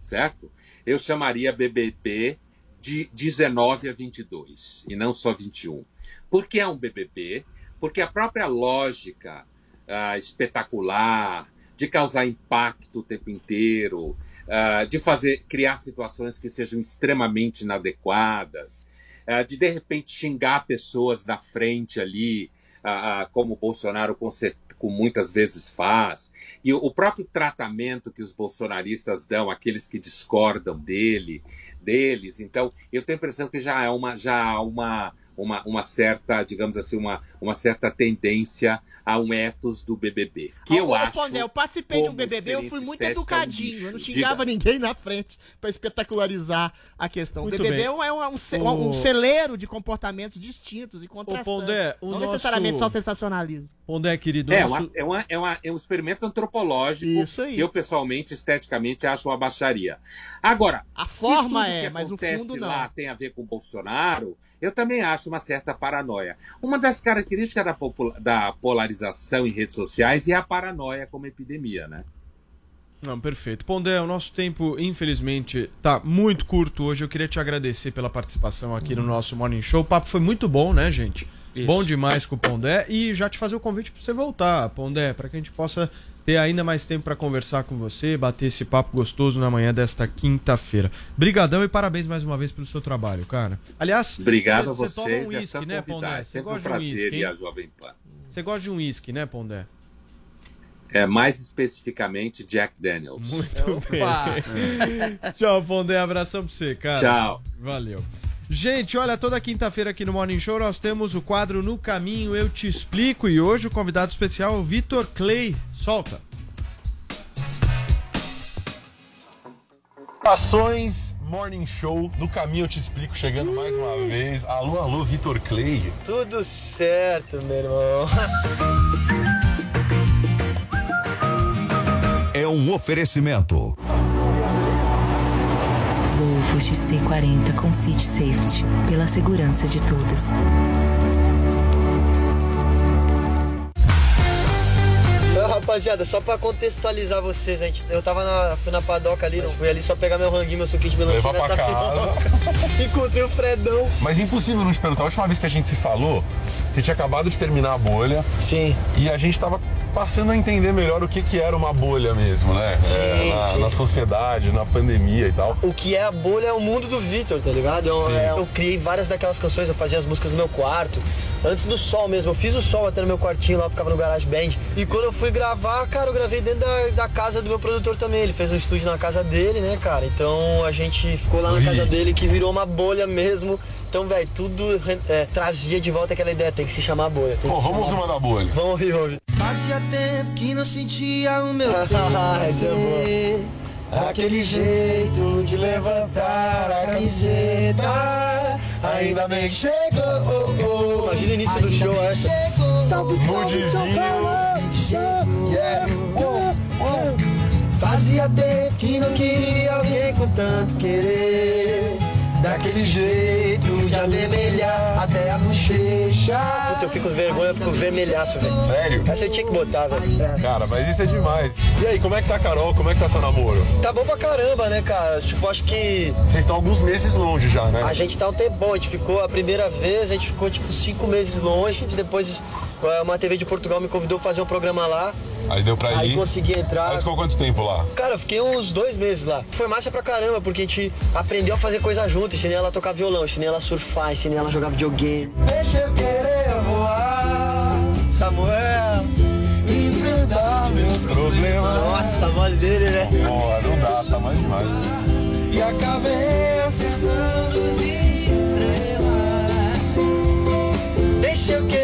certo? Eu chamaria BBB de 19 a 22 e não só 21. Por que é um BBB? Porque a própria lógica ah, espetacular de causar impacto o tempo inteiro, ah, de fazer criar situações que sejam extremamente inadequadas, ah, de de repente xingar pessoas da frente ali, ah, ah, como o Bolsonaro com, com muitas vezes faz, e o, próprio tratamento que os bolsonaristas dão àqueles que discordam dele, deles. Então, eu tenho a impressão que já há uma, já há uma, uma, uma certa, digamos assim, uma, uma certa tendência a um ethos do BBB, que eu acho eu participei de um BBB, eu fui muito um educadinho. eu não xingava Diga. ninguém na frente pra espetacularizar a questão. O Muito BBB bem. é um, é um, ce- O- um celeiro de comportamentos distintos e contrastantes. Pondé, o não nosso- necessariamente só sensacionalismo. Pondé, querido, É, nosso- uma- é, uma- é, uma- é um experimento antropológico Isso aí. que eu, pessoalmente, esteticamente, acho uma baixaria. Agora, A se forma tudo é, que mas o fundo não. lá tem a ver com o Bolsonaro, eu também acho uma certa paranoia. Uma das características da, da polarização em redes sociais é a paranoia como epidemia, né? Não, perfeito. Pondé, o nosso tempo, infelizmente, tá muito curto hoje. Eu queria te agradecer pela participação aqui no nosso Morning Show. O papo foi muito bom, né, gente? Isso. Bom demais com o Pondé. E já te fazer o convite pra você voltar, Pondé, para que a gente possa ter ainda mais tempo para conversar com você, bater esse papo gostoso na manhã desta quinta-feira. Brigadão e parabéns mais uma vez pelo seu trabalho, cara. Aliás, Obrigado a você vocês. toma um é uísque, né. Pondé? É Você sempre um gosta de um hein? Jovem Pan. Você gosta de um uísque, né, Pondé? É, mais especificamente Jack Daniels. Muito bem. (laughs) Tchau, Pondé. Abração pra você, cara. Tchau. Valeu. Gente, olha, toda quinta-feira aqui no Morning Show nós temos o quadro No Caminho Eu Te Explico e hoje o convidado especial é o Vitor Clay. Solta. Ações Morning Show, no caminho eu te explico, chegando mais uma vez. Alô, alô, Vitor Clay. Tudo certo, meu irmão. É um oferecimento. Volvo XC40 com City Safety. Pela segurança de todos. Então, rapaziada, só pra contextualizar vocês, a gente, eu tava na, fui na padoca ali, não fui ali só pegar meu ranguinho, meu suquinho de melancia. Levar pra casa. (laughs) Encontrei o Fredão. Mas é impossível não te perguntar. A última vez que a gente se falou, você tinha acabado de terminar a bolha. Sim. E a gente tava passando a entender melhor o que, que era uma bolha mesmo, né? É, na, na sociedade, na pandemia e tal. O que é a bolha é o mundo do Vitor, tá ligado? Eu, é, eu criei várias daquelas canções, eu fazia as músicas no meu quarto. Antes do sol mesmo, eu fiz o sol até no meu quartinho lá, eu ficava no Garage Band. E quando eu fui gravar, cara, eu gravei dentro da, da casa do meu produtor também. Ele fez um estúdio na casa dele, né, cara? Então a gente ficou lá na Ui. casa dele que virou uma bolha mesmo. Então, velho, tudo é, trazia de volta aquela ideia, tem que se chamar bolha. Pô, vamos chamar- uma da bolha. Vamos ouvir, ouvir. Fazia tempo que não sentia o meu é boa. Aquele jeito de levantar a camiseta Ainda bem que chegou Imagina o início do show essa. Salve, salve, Yeah. Oh, oh. Fazia tempo que não queria alguém com tanto querer Daquele jeito de avermelhar até a bochecha Putz, eu fico com vergonha, eu fico vermelhaço, velho. Sério? Essa eu tinha que botar, velho. Cara, mas isso é demais. E aí, como é que tá a Carol? Como é que tá seu namoro? Tá bom pra caramba, né, cara? Tipo, acho que. Vocês estão alguns meses longe já, né? A gente tá um tempão, a gente ficou a primeira vez, a gente ficou tipo cinco meses longe, depois uma TV de Portugal me convidou pra fazer um programa lá. Aí deu pra Aí ir. consegui entrar. Aí ficou quanto tempo lá? Cara, eu fiquei uns dois meses lá. Foi massa pra caramba, porque a gente aprendeu a fazer coisa junto. Ensinei ela a tocar violão, ensinei ela a surfar, ensinei ela a jogar videogame. Deixa eu querer voar Samuel! Enfrentar meus Problemas. Nossa, a voz dele, né? Porra, não dá, tá mais demais. E acabei acertando as estrelas Deixa eu querer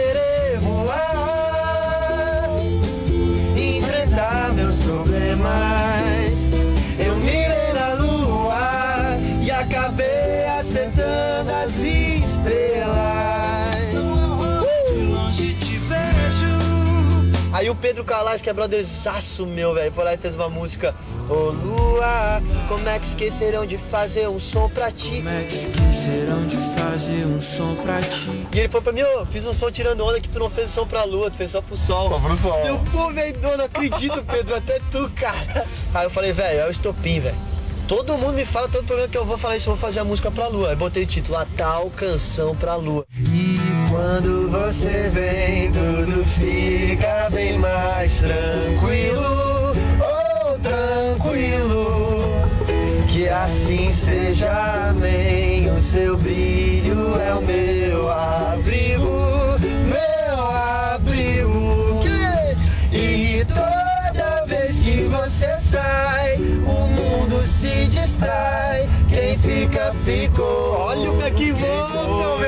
Aí o Pedro Calais, que é brotherzaço meu, velho, foi lá e fez uma música. Ô Lua, como é que esqueceram de fazer um som pra ti? Como é que esqueceram de fazer um som pra ti? E ele falou pra mim, ô, fiz um som tirando onda que tu não fez som pra lua, tu fez só pro sol. Só pro sol. Eu, pô, velho, não acredito, Pedro, até tu, cara. Aí eu falei, velho, é o estopim, velho. Todo mundo me fala, todo programa que eu vou falar isso, eu vou fazer a música pra lua. Aí botei o título, a tal canção pra lua. E quando você vem, tudo fica bem mais tranquilo. Oh, tranquilo. Que assim seja, amém. O seu brilho é o meu abrigo. Meu abrigo. E toda vez que você sai, o mundo se distrai. Quem fica, ficou. Olha o back vocal, meu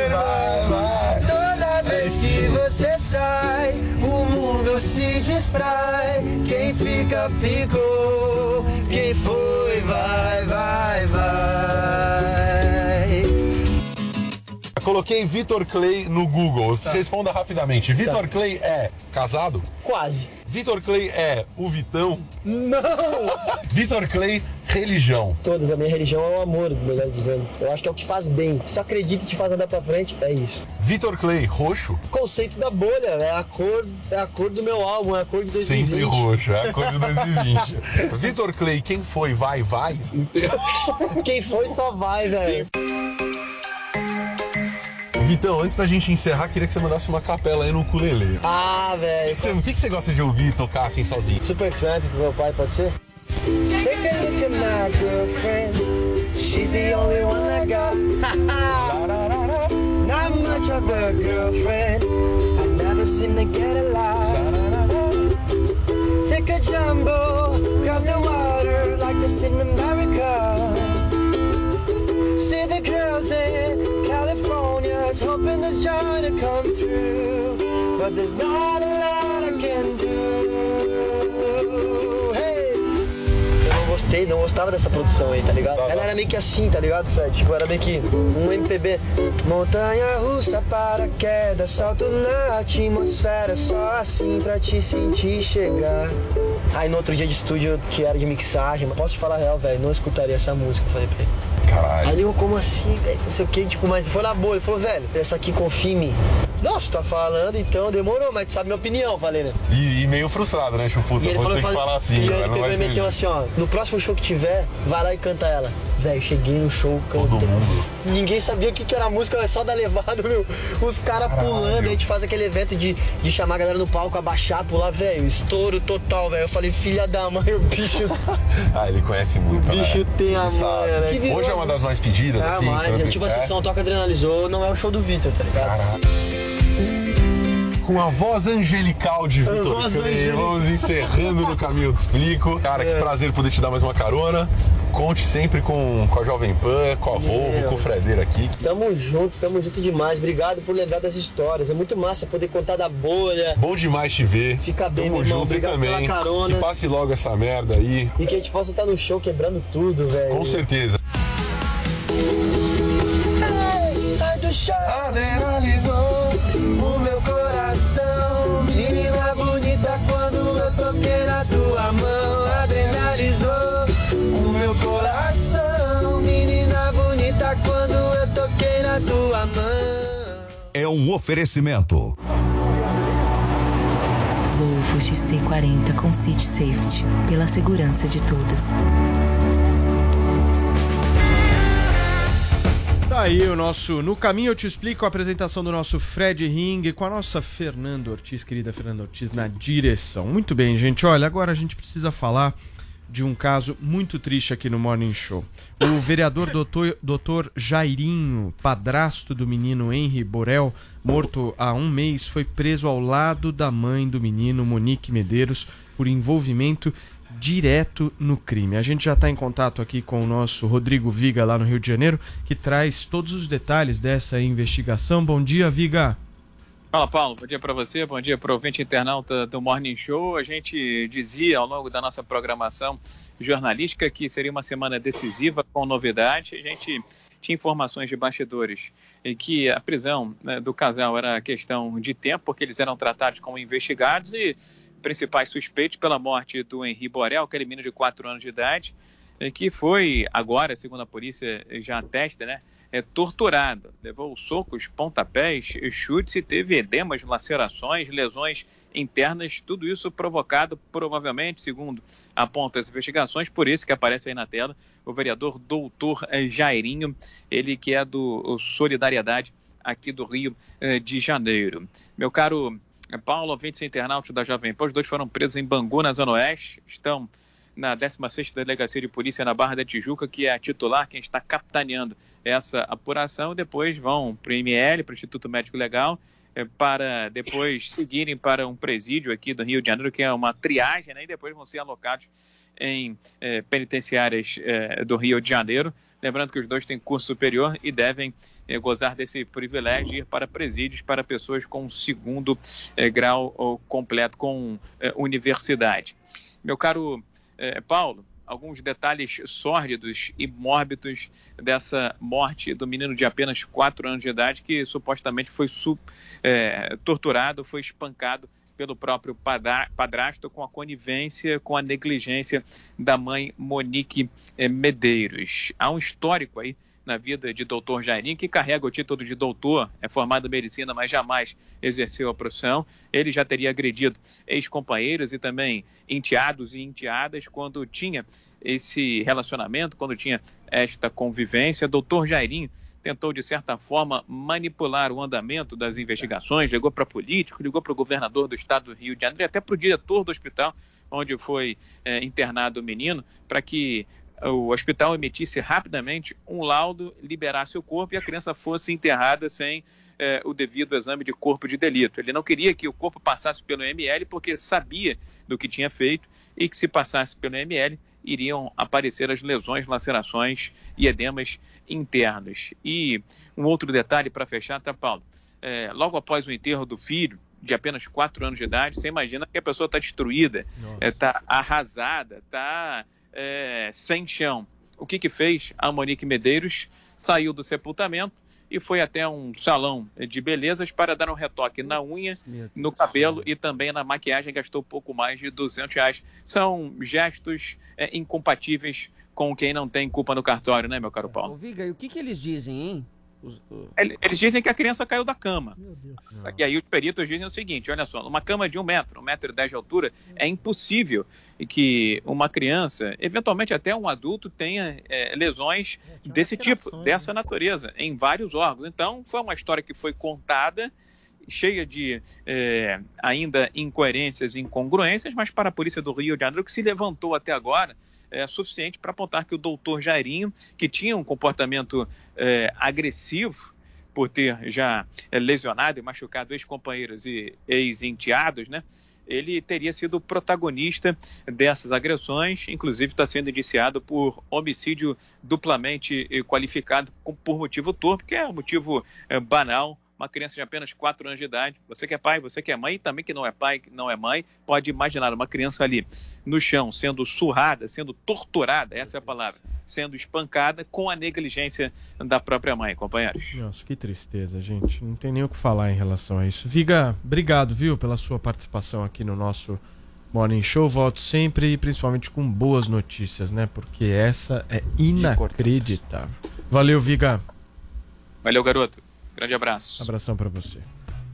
distrai. Quem fica, ficou. Quem foi, vai, vai, vai. Coloquei Vitor Clay no Google. Responda rapidamente. Vitor Clay é casado? Quase. Vitor Clay é o Vitão? Não! Vitor Clay, religião. Todas, a minha religião é o amor, melhor dizendo. Eu acho que é o que faz bem. Se tu acredita e te faz andar pra frente, é isso. Vitor Clay, roxo? Conceito da bolha, é a cor, é a cor do meu álbum, é a cor de 2020. Sempre roxo, é a cor de 2020. (laughs) Vitor Clay, quem foi, vai, vai? (laughs) Quem foi só vai, velho. Vitão, antes da gente encerrar, queria que você mandasse uma capela aí no ukulele. Ah, velho. O que, que você gosta de ouvir tocar assim sozinho? Super Tramp pro meu pai, pode ser? Take a look at my girlfriend. She's the only one I got. (laughs) Not much of a girlfriend. I've never seen her get a lot. Take a jumbo across the water like this in America. See the girls in California's hoping this joy to come through. But there's not a lot I can do. Gostei, não gostava dessa produção aí, tá ligado? Ela era meio que assim, tá ligado, Fred? Tipo, era meio que um MPB. Montanha russa, paraquedas, salto na atmosfera, só assim pra te sentir chegar. Aí no outro dia de estúdio, que era de mixagem, mas posso te falar a real, velho, não escutaria essa música, eu falei pra ele. Caralho. Aí eu, como assim, velho? Não sei o que, tipo, mas foi na boa. Ele falou, velho, essa aqui confia em mim. Nossa, tá falando, então demorou, mas tu sabe minha opinião, falei, né? E, e meio frustrado, né, Chuputa? E ele Vou falou, ter que falar assim, e ele pegou e meteu assim, ó, no próximo show que tiver, vai lá e canta ela. Velho, cheguei no show, cantei. Ninguém sabia o que, que era a música, é só da levada, (laughs) meu. Os caras pulando, a gente faz aquele evento de, de chamar a galera no palco, abaixar, pular, velho. Estouro total, velho. Eu falei, filha da mãe, o bicho. (laughs) Ah, ele conhece muito, O bicho né? tem a manha, né? Virou- Hoje é uma das mais pedidas, assim. quando- tipo assim, é? se não toca adrenalizou, não é o show do Vitor, tá ligado? Com a voz angelical de Vitor vamos encerrando no caminho Eu Te explico. Cara, É. que prazer poder te dar mais uma carona. Conte sempre com, com a Jovem Pan, com a Volvo, com o Fredeiro aqui. Tamo junto, tamo junto demais. Obrigado por lembrar das histórias. É muito massa poder contar da bolha. Bom demais te ver. Fica bem, Tamo meu junto, você Obrigado também. carona. Que passe logo essa merda aí. E que a gente possa estar no show quebrando tudo, velho. Com certeza. Sai do chão. Adrenalizou na tua mão. Adrenalizou o meu coração. Menina bonita quando eu toquei na tua mão. É um oferecimento. Volvo XC40 com City Safety. Pela segurança de todos. Aí o nosso No Caminho Eu Te Explico, a apresentação do nosso Fred Ring com a nossa Fernanda Ortiz, querida Fernanda Ortiz, na direção. Muito bem, gente. Olha, agora a gente precisa falar de um caso muito triste aqui no Morning Show. O vereador doutor, doutor Jairinho, padrasto do menino Henry Borel, morto há um mês, foi preso ao lado da mãe do menino, Monique Medeiros, por envolvimento direto no crime. A gente já está em contato aqui com o nosso Rodrigo Viga, lá no Rio de Janeiro, que traz todos os detalhes dessa investigação. Bom dia, Viga. Fala, Paulo. Bom dia para você, bom dia para o ouvinte internauta do Morning Show. A gente dizia ao longo da nossa programação jornalística que seria uma semana decisiva com novidade. A gente tinha informações de bastidores que a prisão né, do casal era questão de tempo, porque eles eram tratados como investigados e principais suspeitos pela morte do Henri Borel, aquele menino de 4 anos de idade, eh, que foi agora, segundo a polícia já atesta, né, é, torturado. Levou socos, pontapés, chutes e teve edemas, lacerações, lesões internas, tudo isso provocado provavelmente, segundo apontam as investigações, por isso que aparece aí na tela o vereador doutor eh, Jairinho, ele que é do Solidariedade aqui do Rio eh, de Janeiro. Meu caro Paulo, ouvintes internautas da Jovem Pan, os dois foram presos em Bangu, na Zona Oeste, estão na 16ª Delegacia de Polícia na Barra da Tijuca, que é a titular, quem está capitaneando essa apuração, depois vão para o IML, para o Instituto Médico Legal, eh, para depois seguirem para um presídio aqui do Rio de Janeiro, que é uma triagem, né, e depois vão ser alocados em eh, penitenciárias eh, do Rio de Janeiro. Lembrando que os dois têm curso superior e devem eh, gozar desse privilégio de ir para presídios para pessoas com segundo eh, grau completo com eh, universidade. Meu caro eh, Paulo, alguns detalhes sórdidos e mórbidos dessa morte do menino de apenas 4 anos de idade que supostamente foi eh, torturado, foi espancado pelo próprio padra- padrasto com a conivência, com a negligência da mãe Monique eh, Medeiros. Há um histórico aí na vida de doutor Jairinho, que carrega o título de doutor, é formado em medicina, mas jamais exerceu a profissão. Ele já teria agredido ex-companheiros e também enteados e enteadas quando tinha esse relacionamento, quando tinha esta convivência. Doutor Jairinho tentou, de certa forma, manipular o andamento das investigações, ligou para político, ligou para o governador do estado do Rio de Janeiro, até para o diretor do hospital onde foi eh, internado o menino, para que o hospital emitisse rapidamente um laudo, liberasse o corpo e a criança fosse enterrada sem eh, o devido exame de corpo de delito. Ele não queria que o corpo passasse pelo ML porque sabia do que tinha feito e que se passasse pelo ML iriam aparecer as lesões, lacerações e edemas internos. E um outro detalhe para fechar, tá, Paulo? Eh, logo após o enterro do filho, de apenas 4 anos de idade, você imagina que a pessoa está destruída, está arrasada, está sem chão. O que que fez? A Monique Medeiros saiu do sepultamento e foi até um salão de belezas para dar um retoque na unha, no cabelo e também na maquiagem. Gastou pouco mais de 200 reais. São gestos é, incompatíveis com quem não tem culpa no cartório, né, meu caro Paulo? Ô, Viga, e o que, que eles dizem, hein? Ele- Eles dizem que a criança caiu da cama. E aí os peritos dizem o seguinte, olha só, numa cama de um metro, um metro e dez de altura, é impossível que uma criança, eventualmente até um adulto, tenha é, lesões desse tipo, dessa natureza, em vários órgãos. Então, foi uma história que foi contada, cheia de é, ainda incoerências e incongruências, mas para a polícia do Rio de Janeiro, que se levantou até agora, é suficiente para apontar que o doutor Jairinho, que tinha um comportamento é, agressivo, por ter já é, lesionado e machucado ex-companheiros e ex-enteados, né? Ele teria sido o protagonista dessas agressões, inclusive está sendo indiciado por homicídio duplamente eh, qualificado por motivo torpe, que é um motivo eh, banal. Uma criança de apenas 4 anos de idade, você que é pai, você que é mãe, e também que não é pai, que não é mãe, pode imaginar uma criança ali no chão, sendo surrada, sendo torturada, essa é a palavra, sendo espancada com a negligência da própria mãe, companheiros. Nossa, que tristeza, gente. Não tem nem o que falar em relação a isso. Viga, obrigado, viu, pela sua participação aqui no nosso Morning Show. Volto sempre e principalmente com boas notícias, né? Porque essa é inacreditável. Valeu, Viga. Valeu, garoto. Grande abraço. Abração pra você.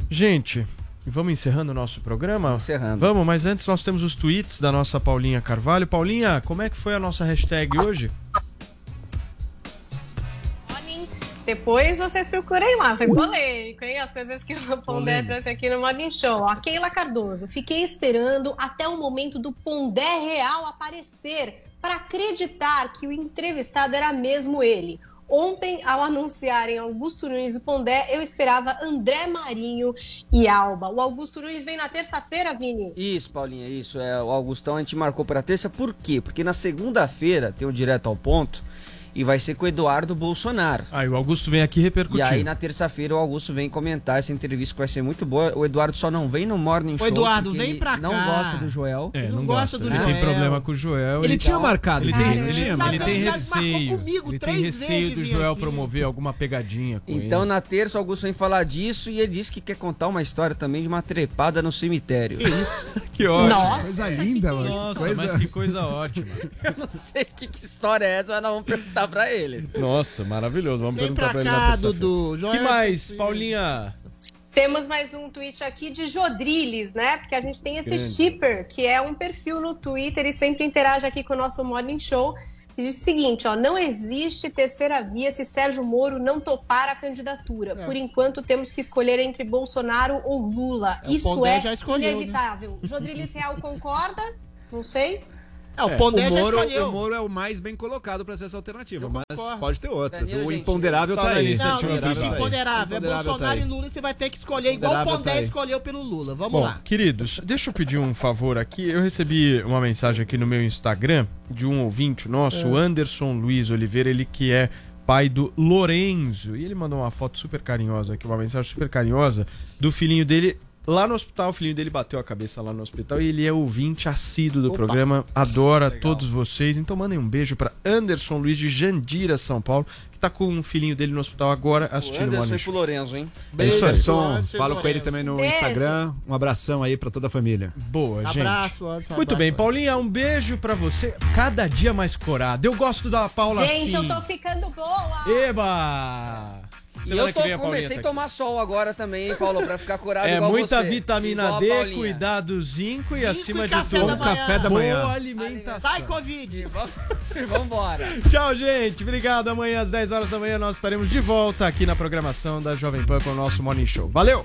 Gente, vamos encerrando o nosso programa? Encerrando. Vamos, mas antes nós temos os tweets da nossa Paulinha Carvalho. Paulinha, como é que foi a nossa hashtag hoje? Depois vocês procurem lá, foi polêmico, hein? As coisas que o Pondé trouxe aqui no Morning Show. Ó, Keila Cardoso, fiquei esperando até o momento do Pondé real aparecer para acreditar que o entrevistado era mesmo ele. Ontem, ao anunciarem Augusto Nunes e Pondé, eu esperava André Marinho e Alba. O Augusto Nunes vem na terça-feira, Vini. Isso, Paulinha, isso. É, o Augustão a gente marcou para terça. Por quê? Porque na segunda-feira tem o Direto ao Ponto e vai ser com o Eduardo Bolsonaro. Aí o Augusto vem aqui repercutir. E aí na terça-feira o Augusto vem comentar essa entrevista que vai ser muito boa. O Eduardo só não vem no Morning Ô, Show. Eduardo, porque vem ele pra Não cá. gosta do Joel. É, não, não gosta. gosta do ele tem Joel. problema com o Joel. Ele tinha marcado, Ele cara, tem, ele ele, ele marcado. tem receio. comigo Ele tem receio do Joel aqui. promover alguma pegadinha com Então ele. na terça o Augusto vem falar disso e ele disse que quer contar uma história também de uma trepada no cemitério. Que isso? (laughs) Que ótimo. Nossa, Coisa linda, mano. Nossa, Coisa- mas que coisa ótima. (laughs) Eu não sei que, que história é essa, mas nós vamos perguntar pra ele. Nossa, maravilhoso. Vamos Vem perguntar pra pra ele na. Dudu. que mais. Paulinha? Temos mais um tweet aqui de Jodriles, né? Porque a gente tem esse Grande. shipper, que é um perfil no Twitter e sempre interage aqui com o nosso Morning Show. E diz o seguinte, ó, não existe terceira via se Sérgio Moro não topar a candidatura. É. Por enquanto, temos que escolher entre Bolsonaro ou Lula. É, Isso é já escolheu, né? inevitável. Jodriles Real concorda? Não sei. É, o É, Pondé o, Moro, o Moro é o mais bem colocado pra ser essa alternativa, mas pode ter outras. Danilo o imponderável tá Fala aí. aí, Não, não Imponderável existe tá aí. imponderável. É Imponderável Bolsonaro tá e Lula, você vai ter que escolher igual o Imponderável Pondé tá escolheu pelo Lula. Vamos Bom, lá. queridos, deixa eu pedir um favor aqui. Eu recebi uma mensagem aqui no meu Instagram de um ouvinte nosso, o Anderson Luiz Oliveira, ele que é pai do Lorenzo. E ele mandou uma foto super carinhosa aqui, uma mensagem super carinhosa do filhinho dele. Lá no hospital, o filhinho dele bateu a cabeça lá no hospital e ele é ouvinte assíduo do Opa. programa, adora todos vocês. Então mandem um beijo para Anderson Luiz de Jandira, São Paulo, que tá com um filhinho dele no hospital agora assistindo o Anderson e pro Lorenzo, hein? É Beijo, aí. Anderson, Anderson falo com ele também no Beijo. Instagram. Um abração aí pra toda a família. Boa, gente. Abraço, Anderson. Muito abraço. bem, Paulinha, um beijo pra você. Cada dia mais corada. Eu gosto da Paula Gente, assim. eu tô ficando boa. Eba! E eu tô, Paulinha comecei a tá aqui. tomar sol agora também, hein, Paulo, pra ficar curado É igual muita você. vitamina D, cuidado zinco e Zinco acima e de tudo, da café da manhã. boa alimentação. Sai, Covid. Vambora. (laughs) Tchau, gente. Obrigado. Amanhã às 10 horas da manhã nós estaremos de volta aqui na programação da Jovem Pan com o nosso Morning Show. Valeu!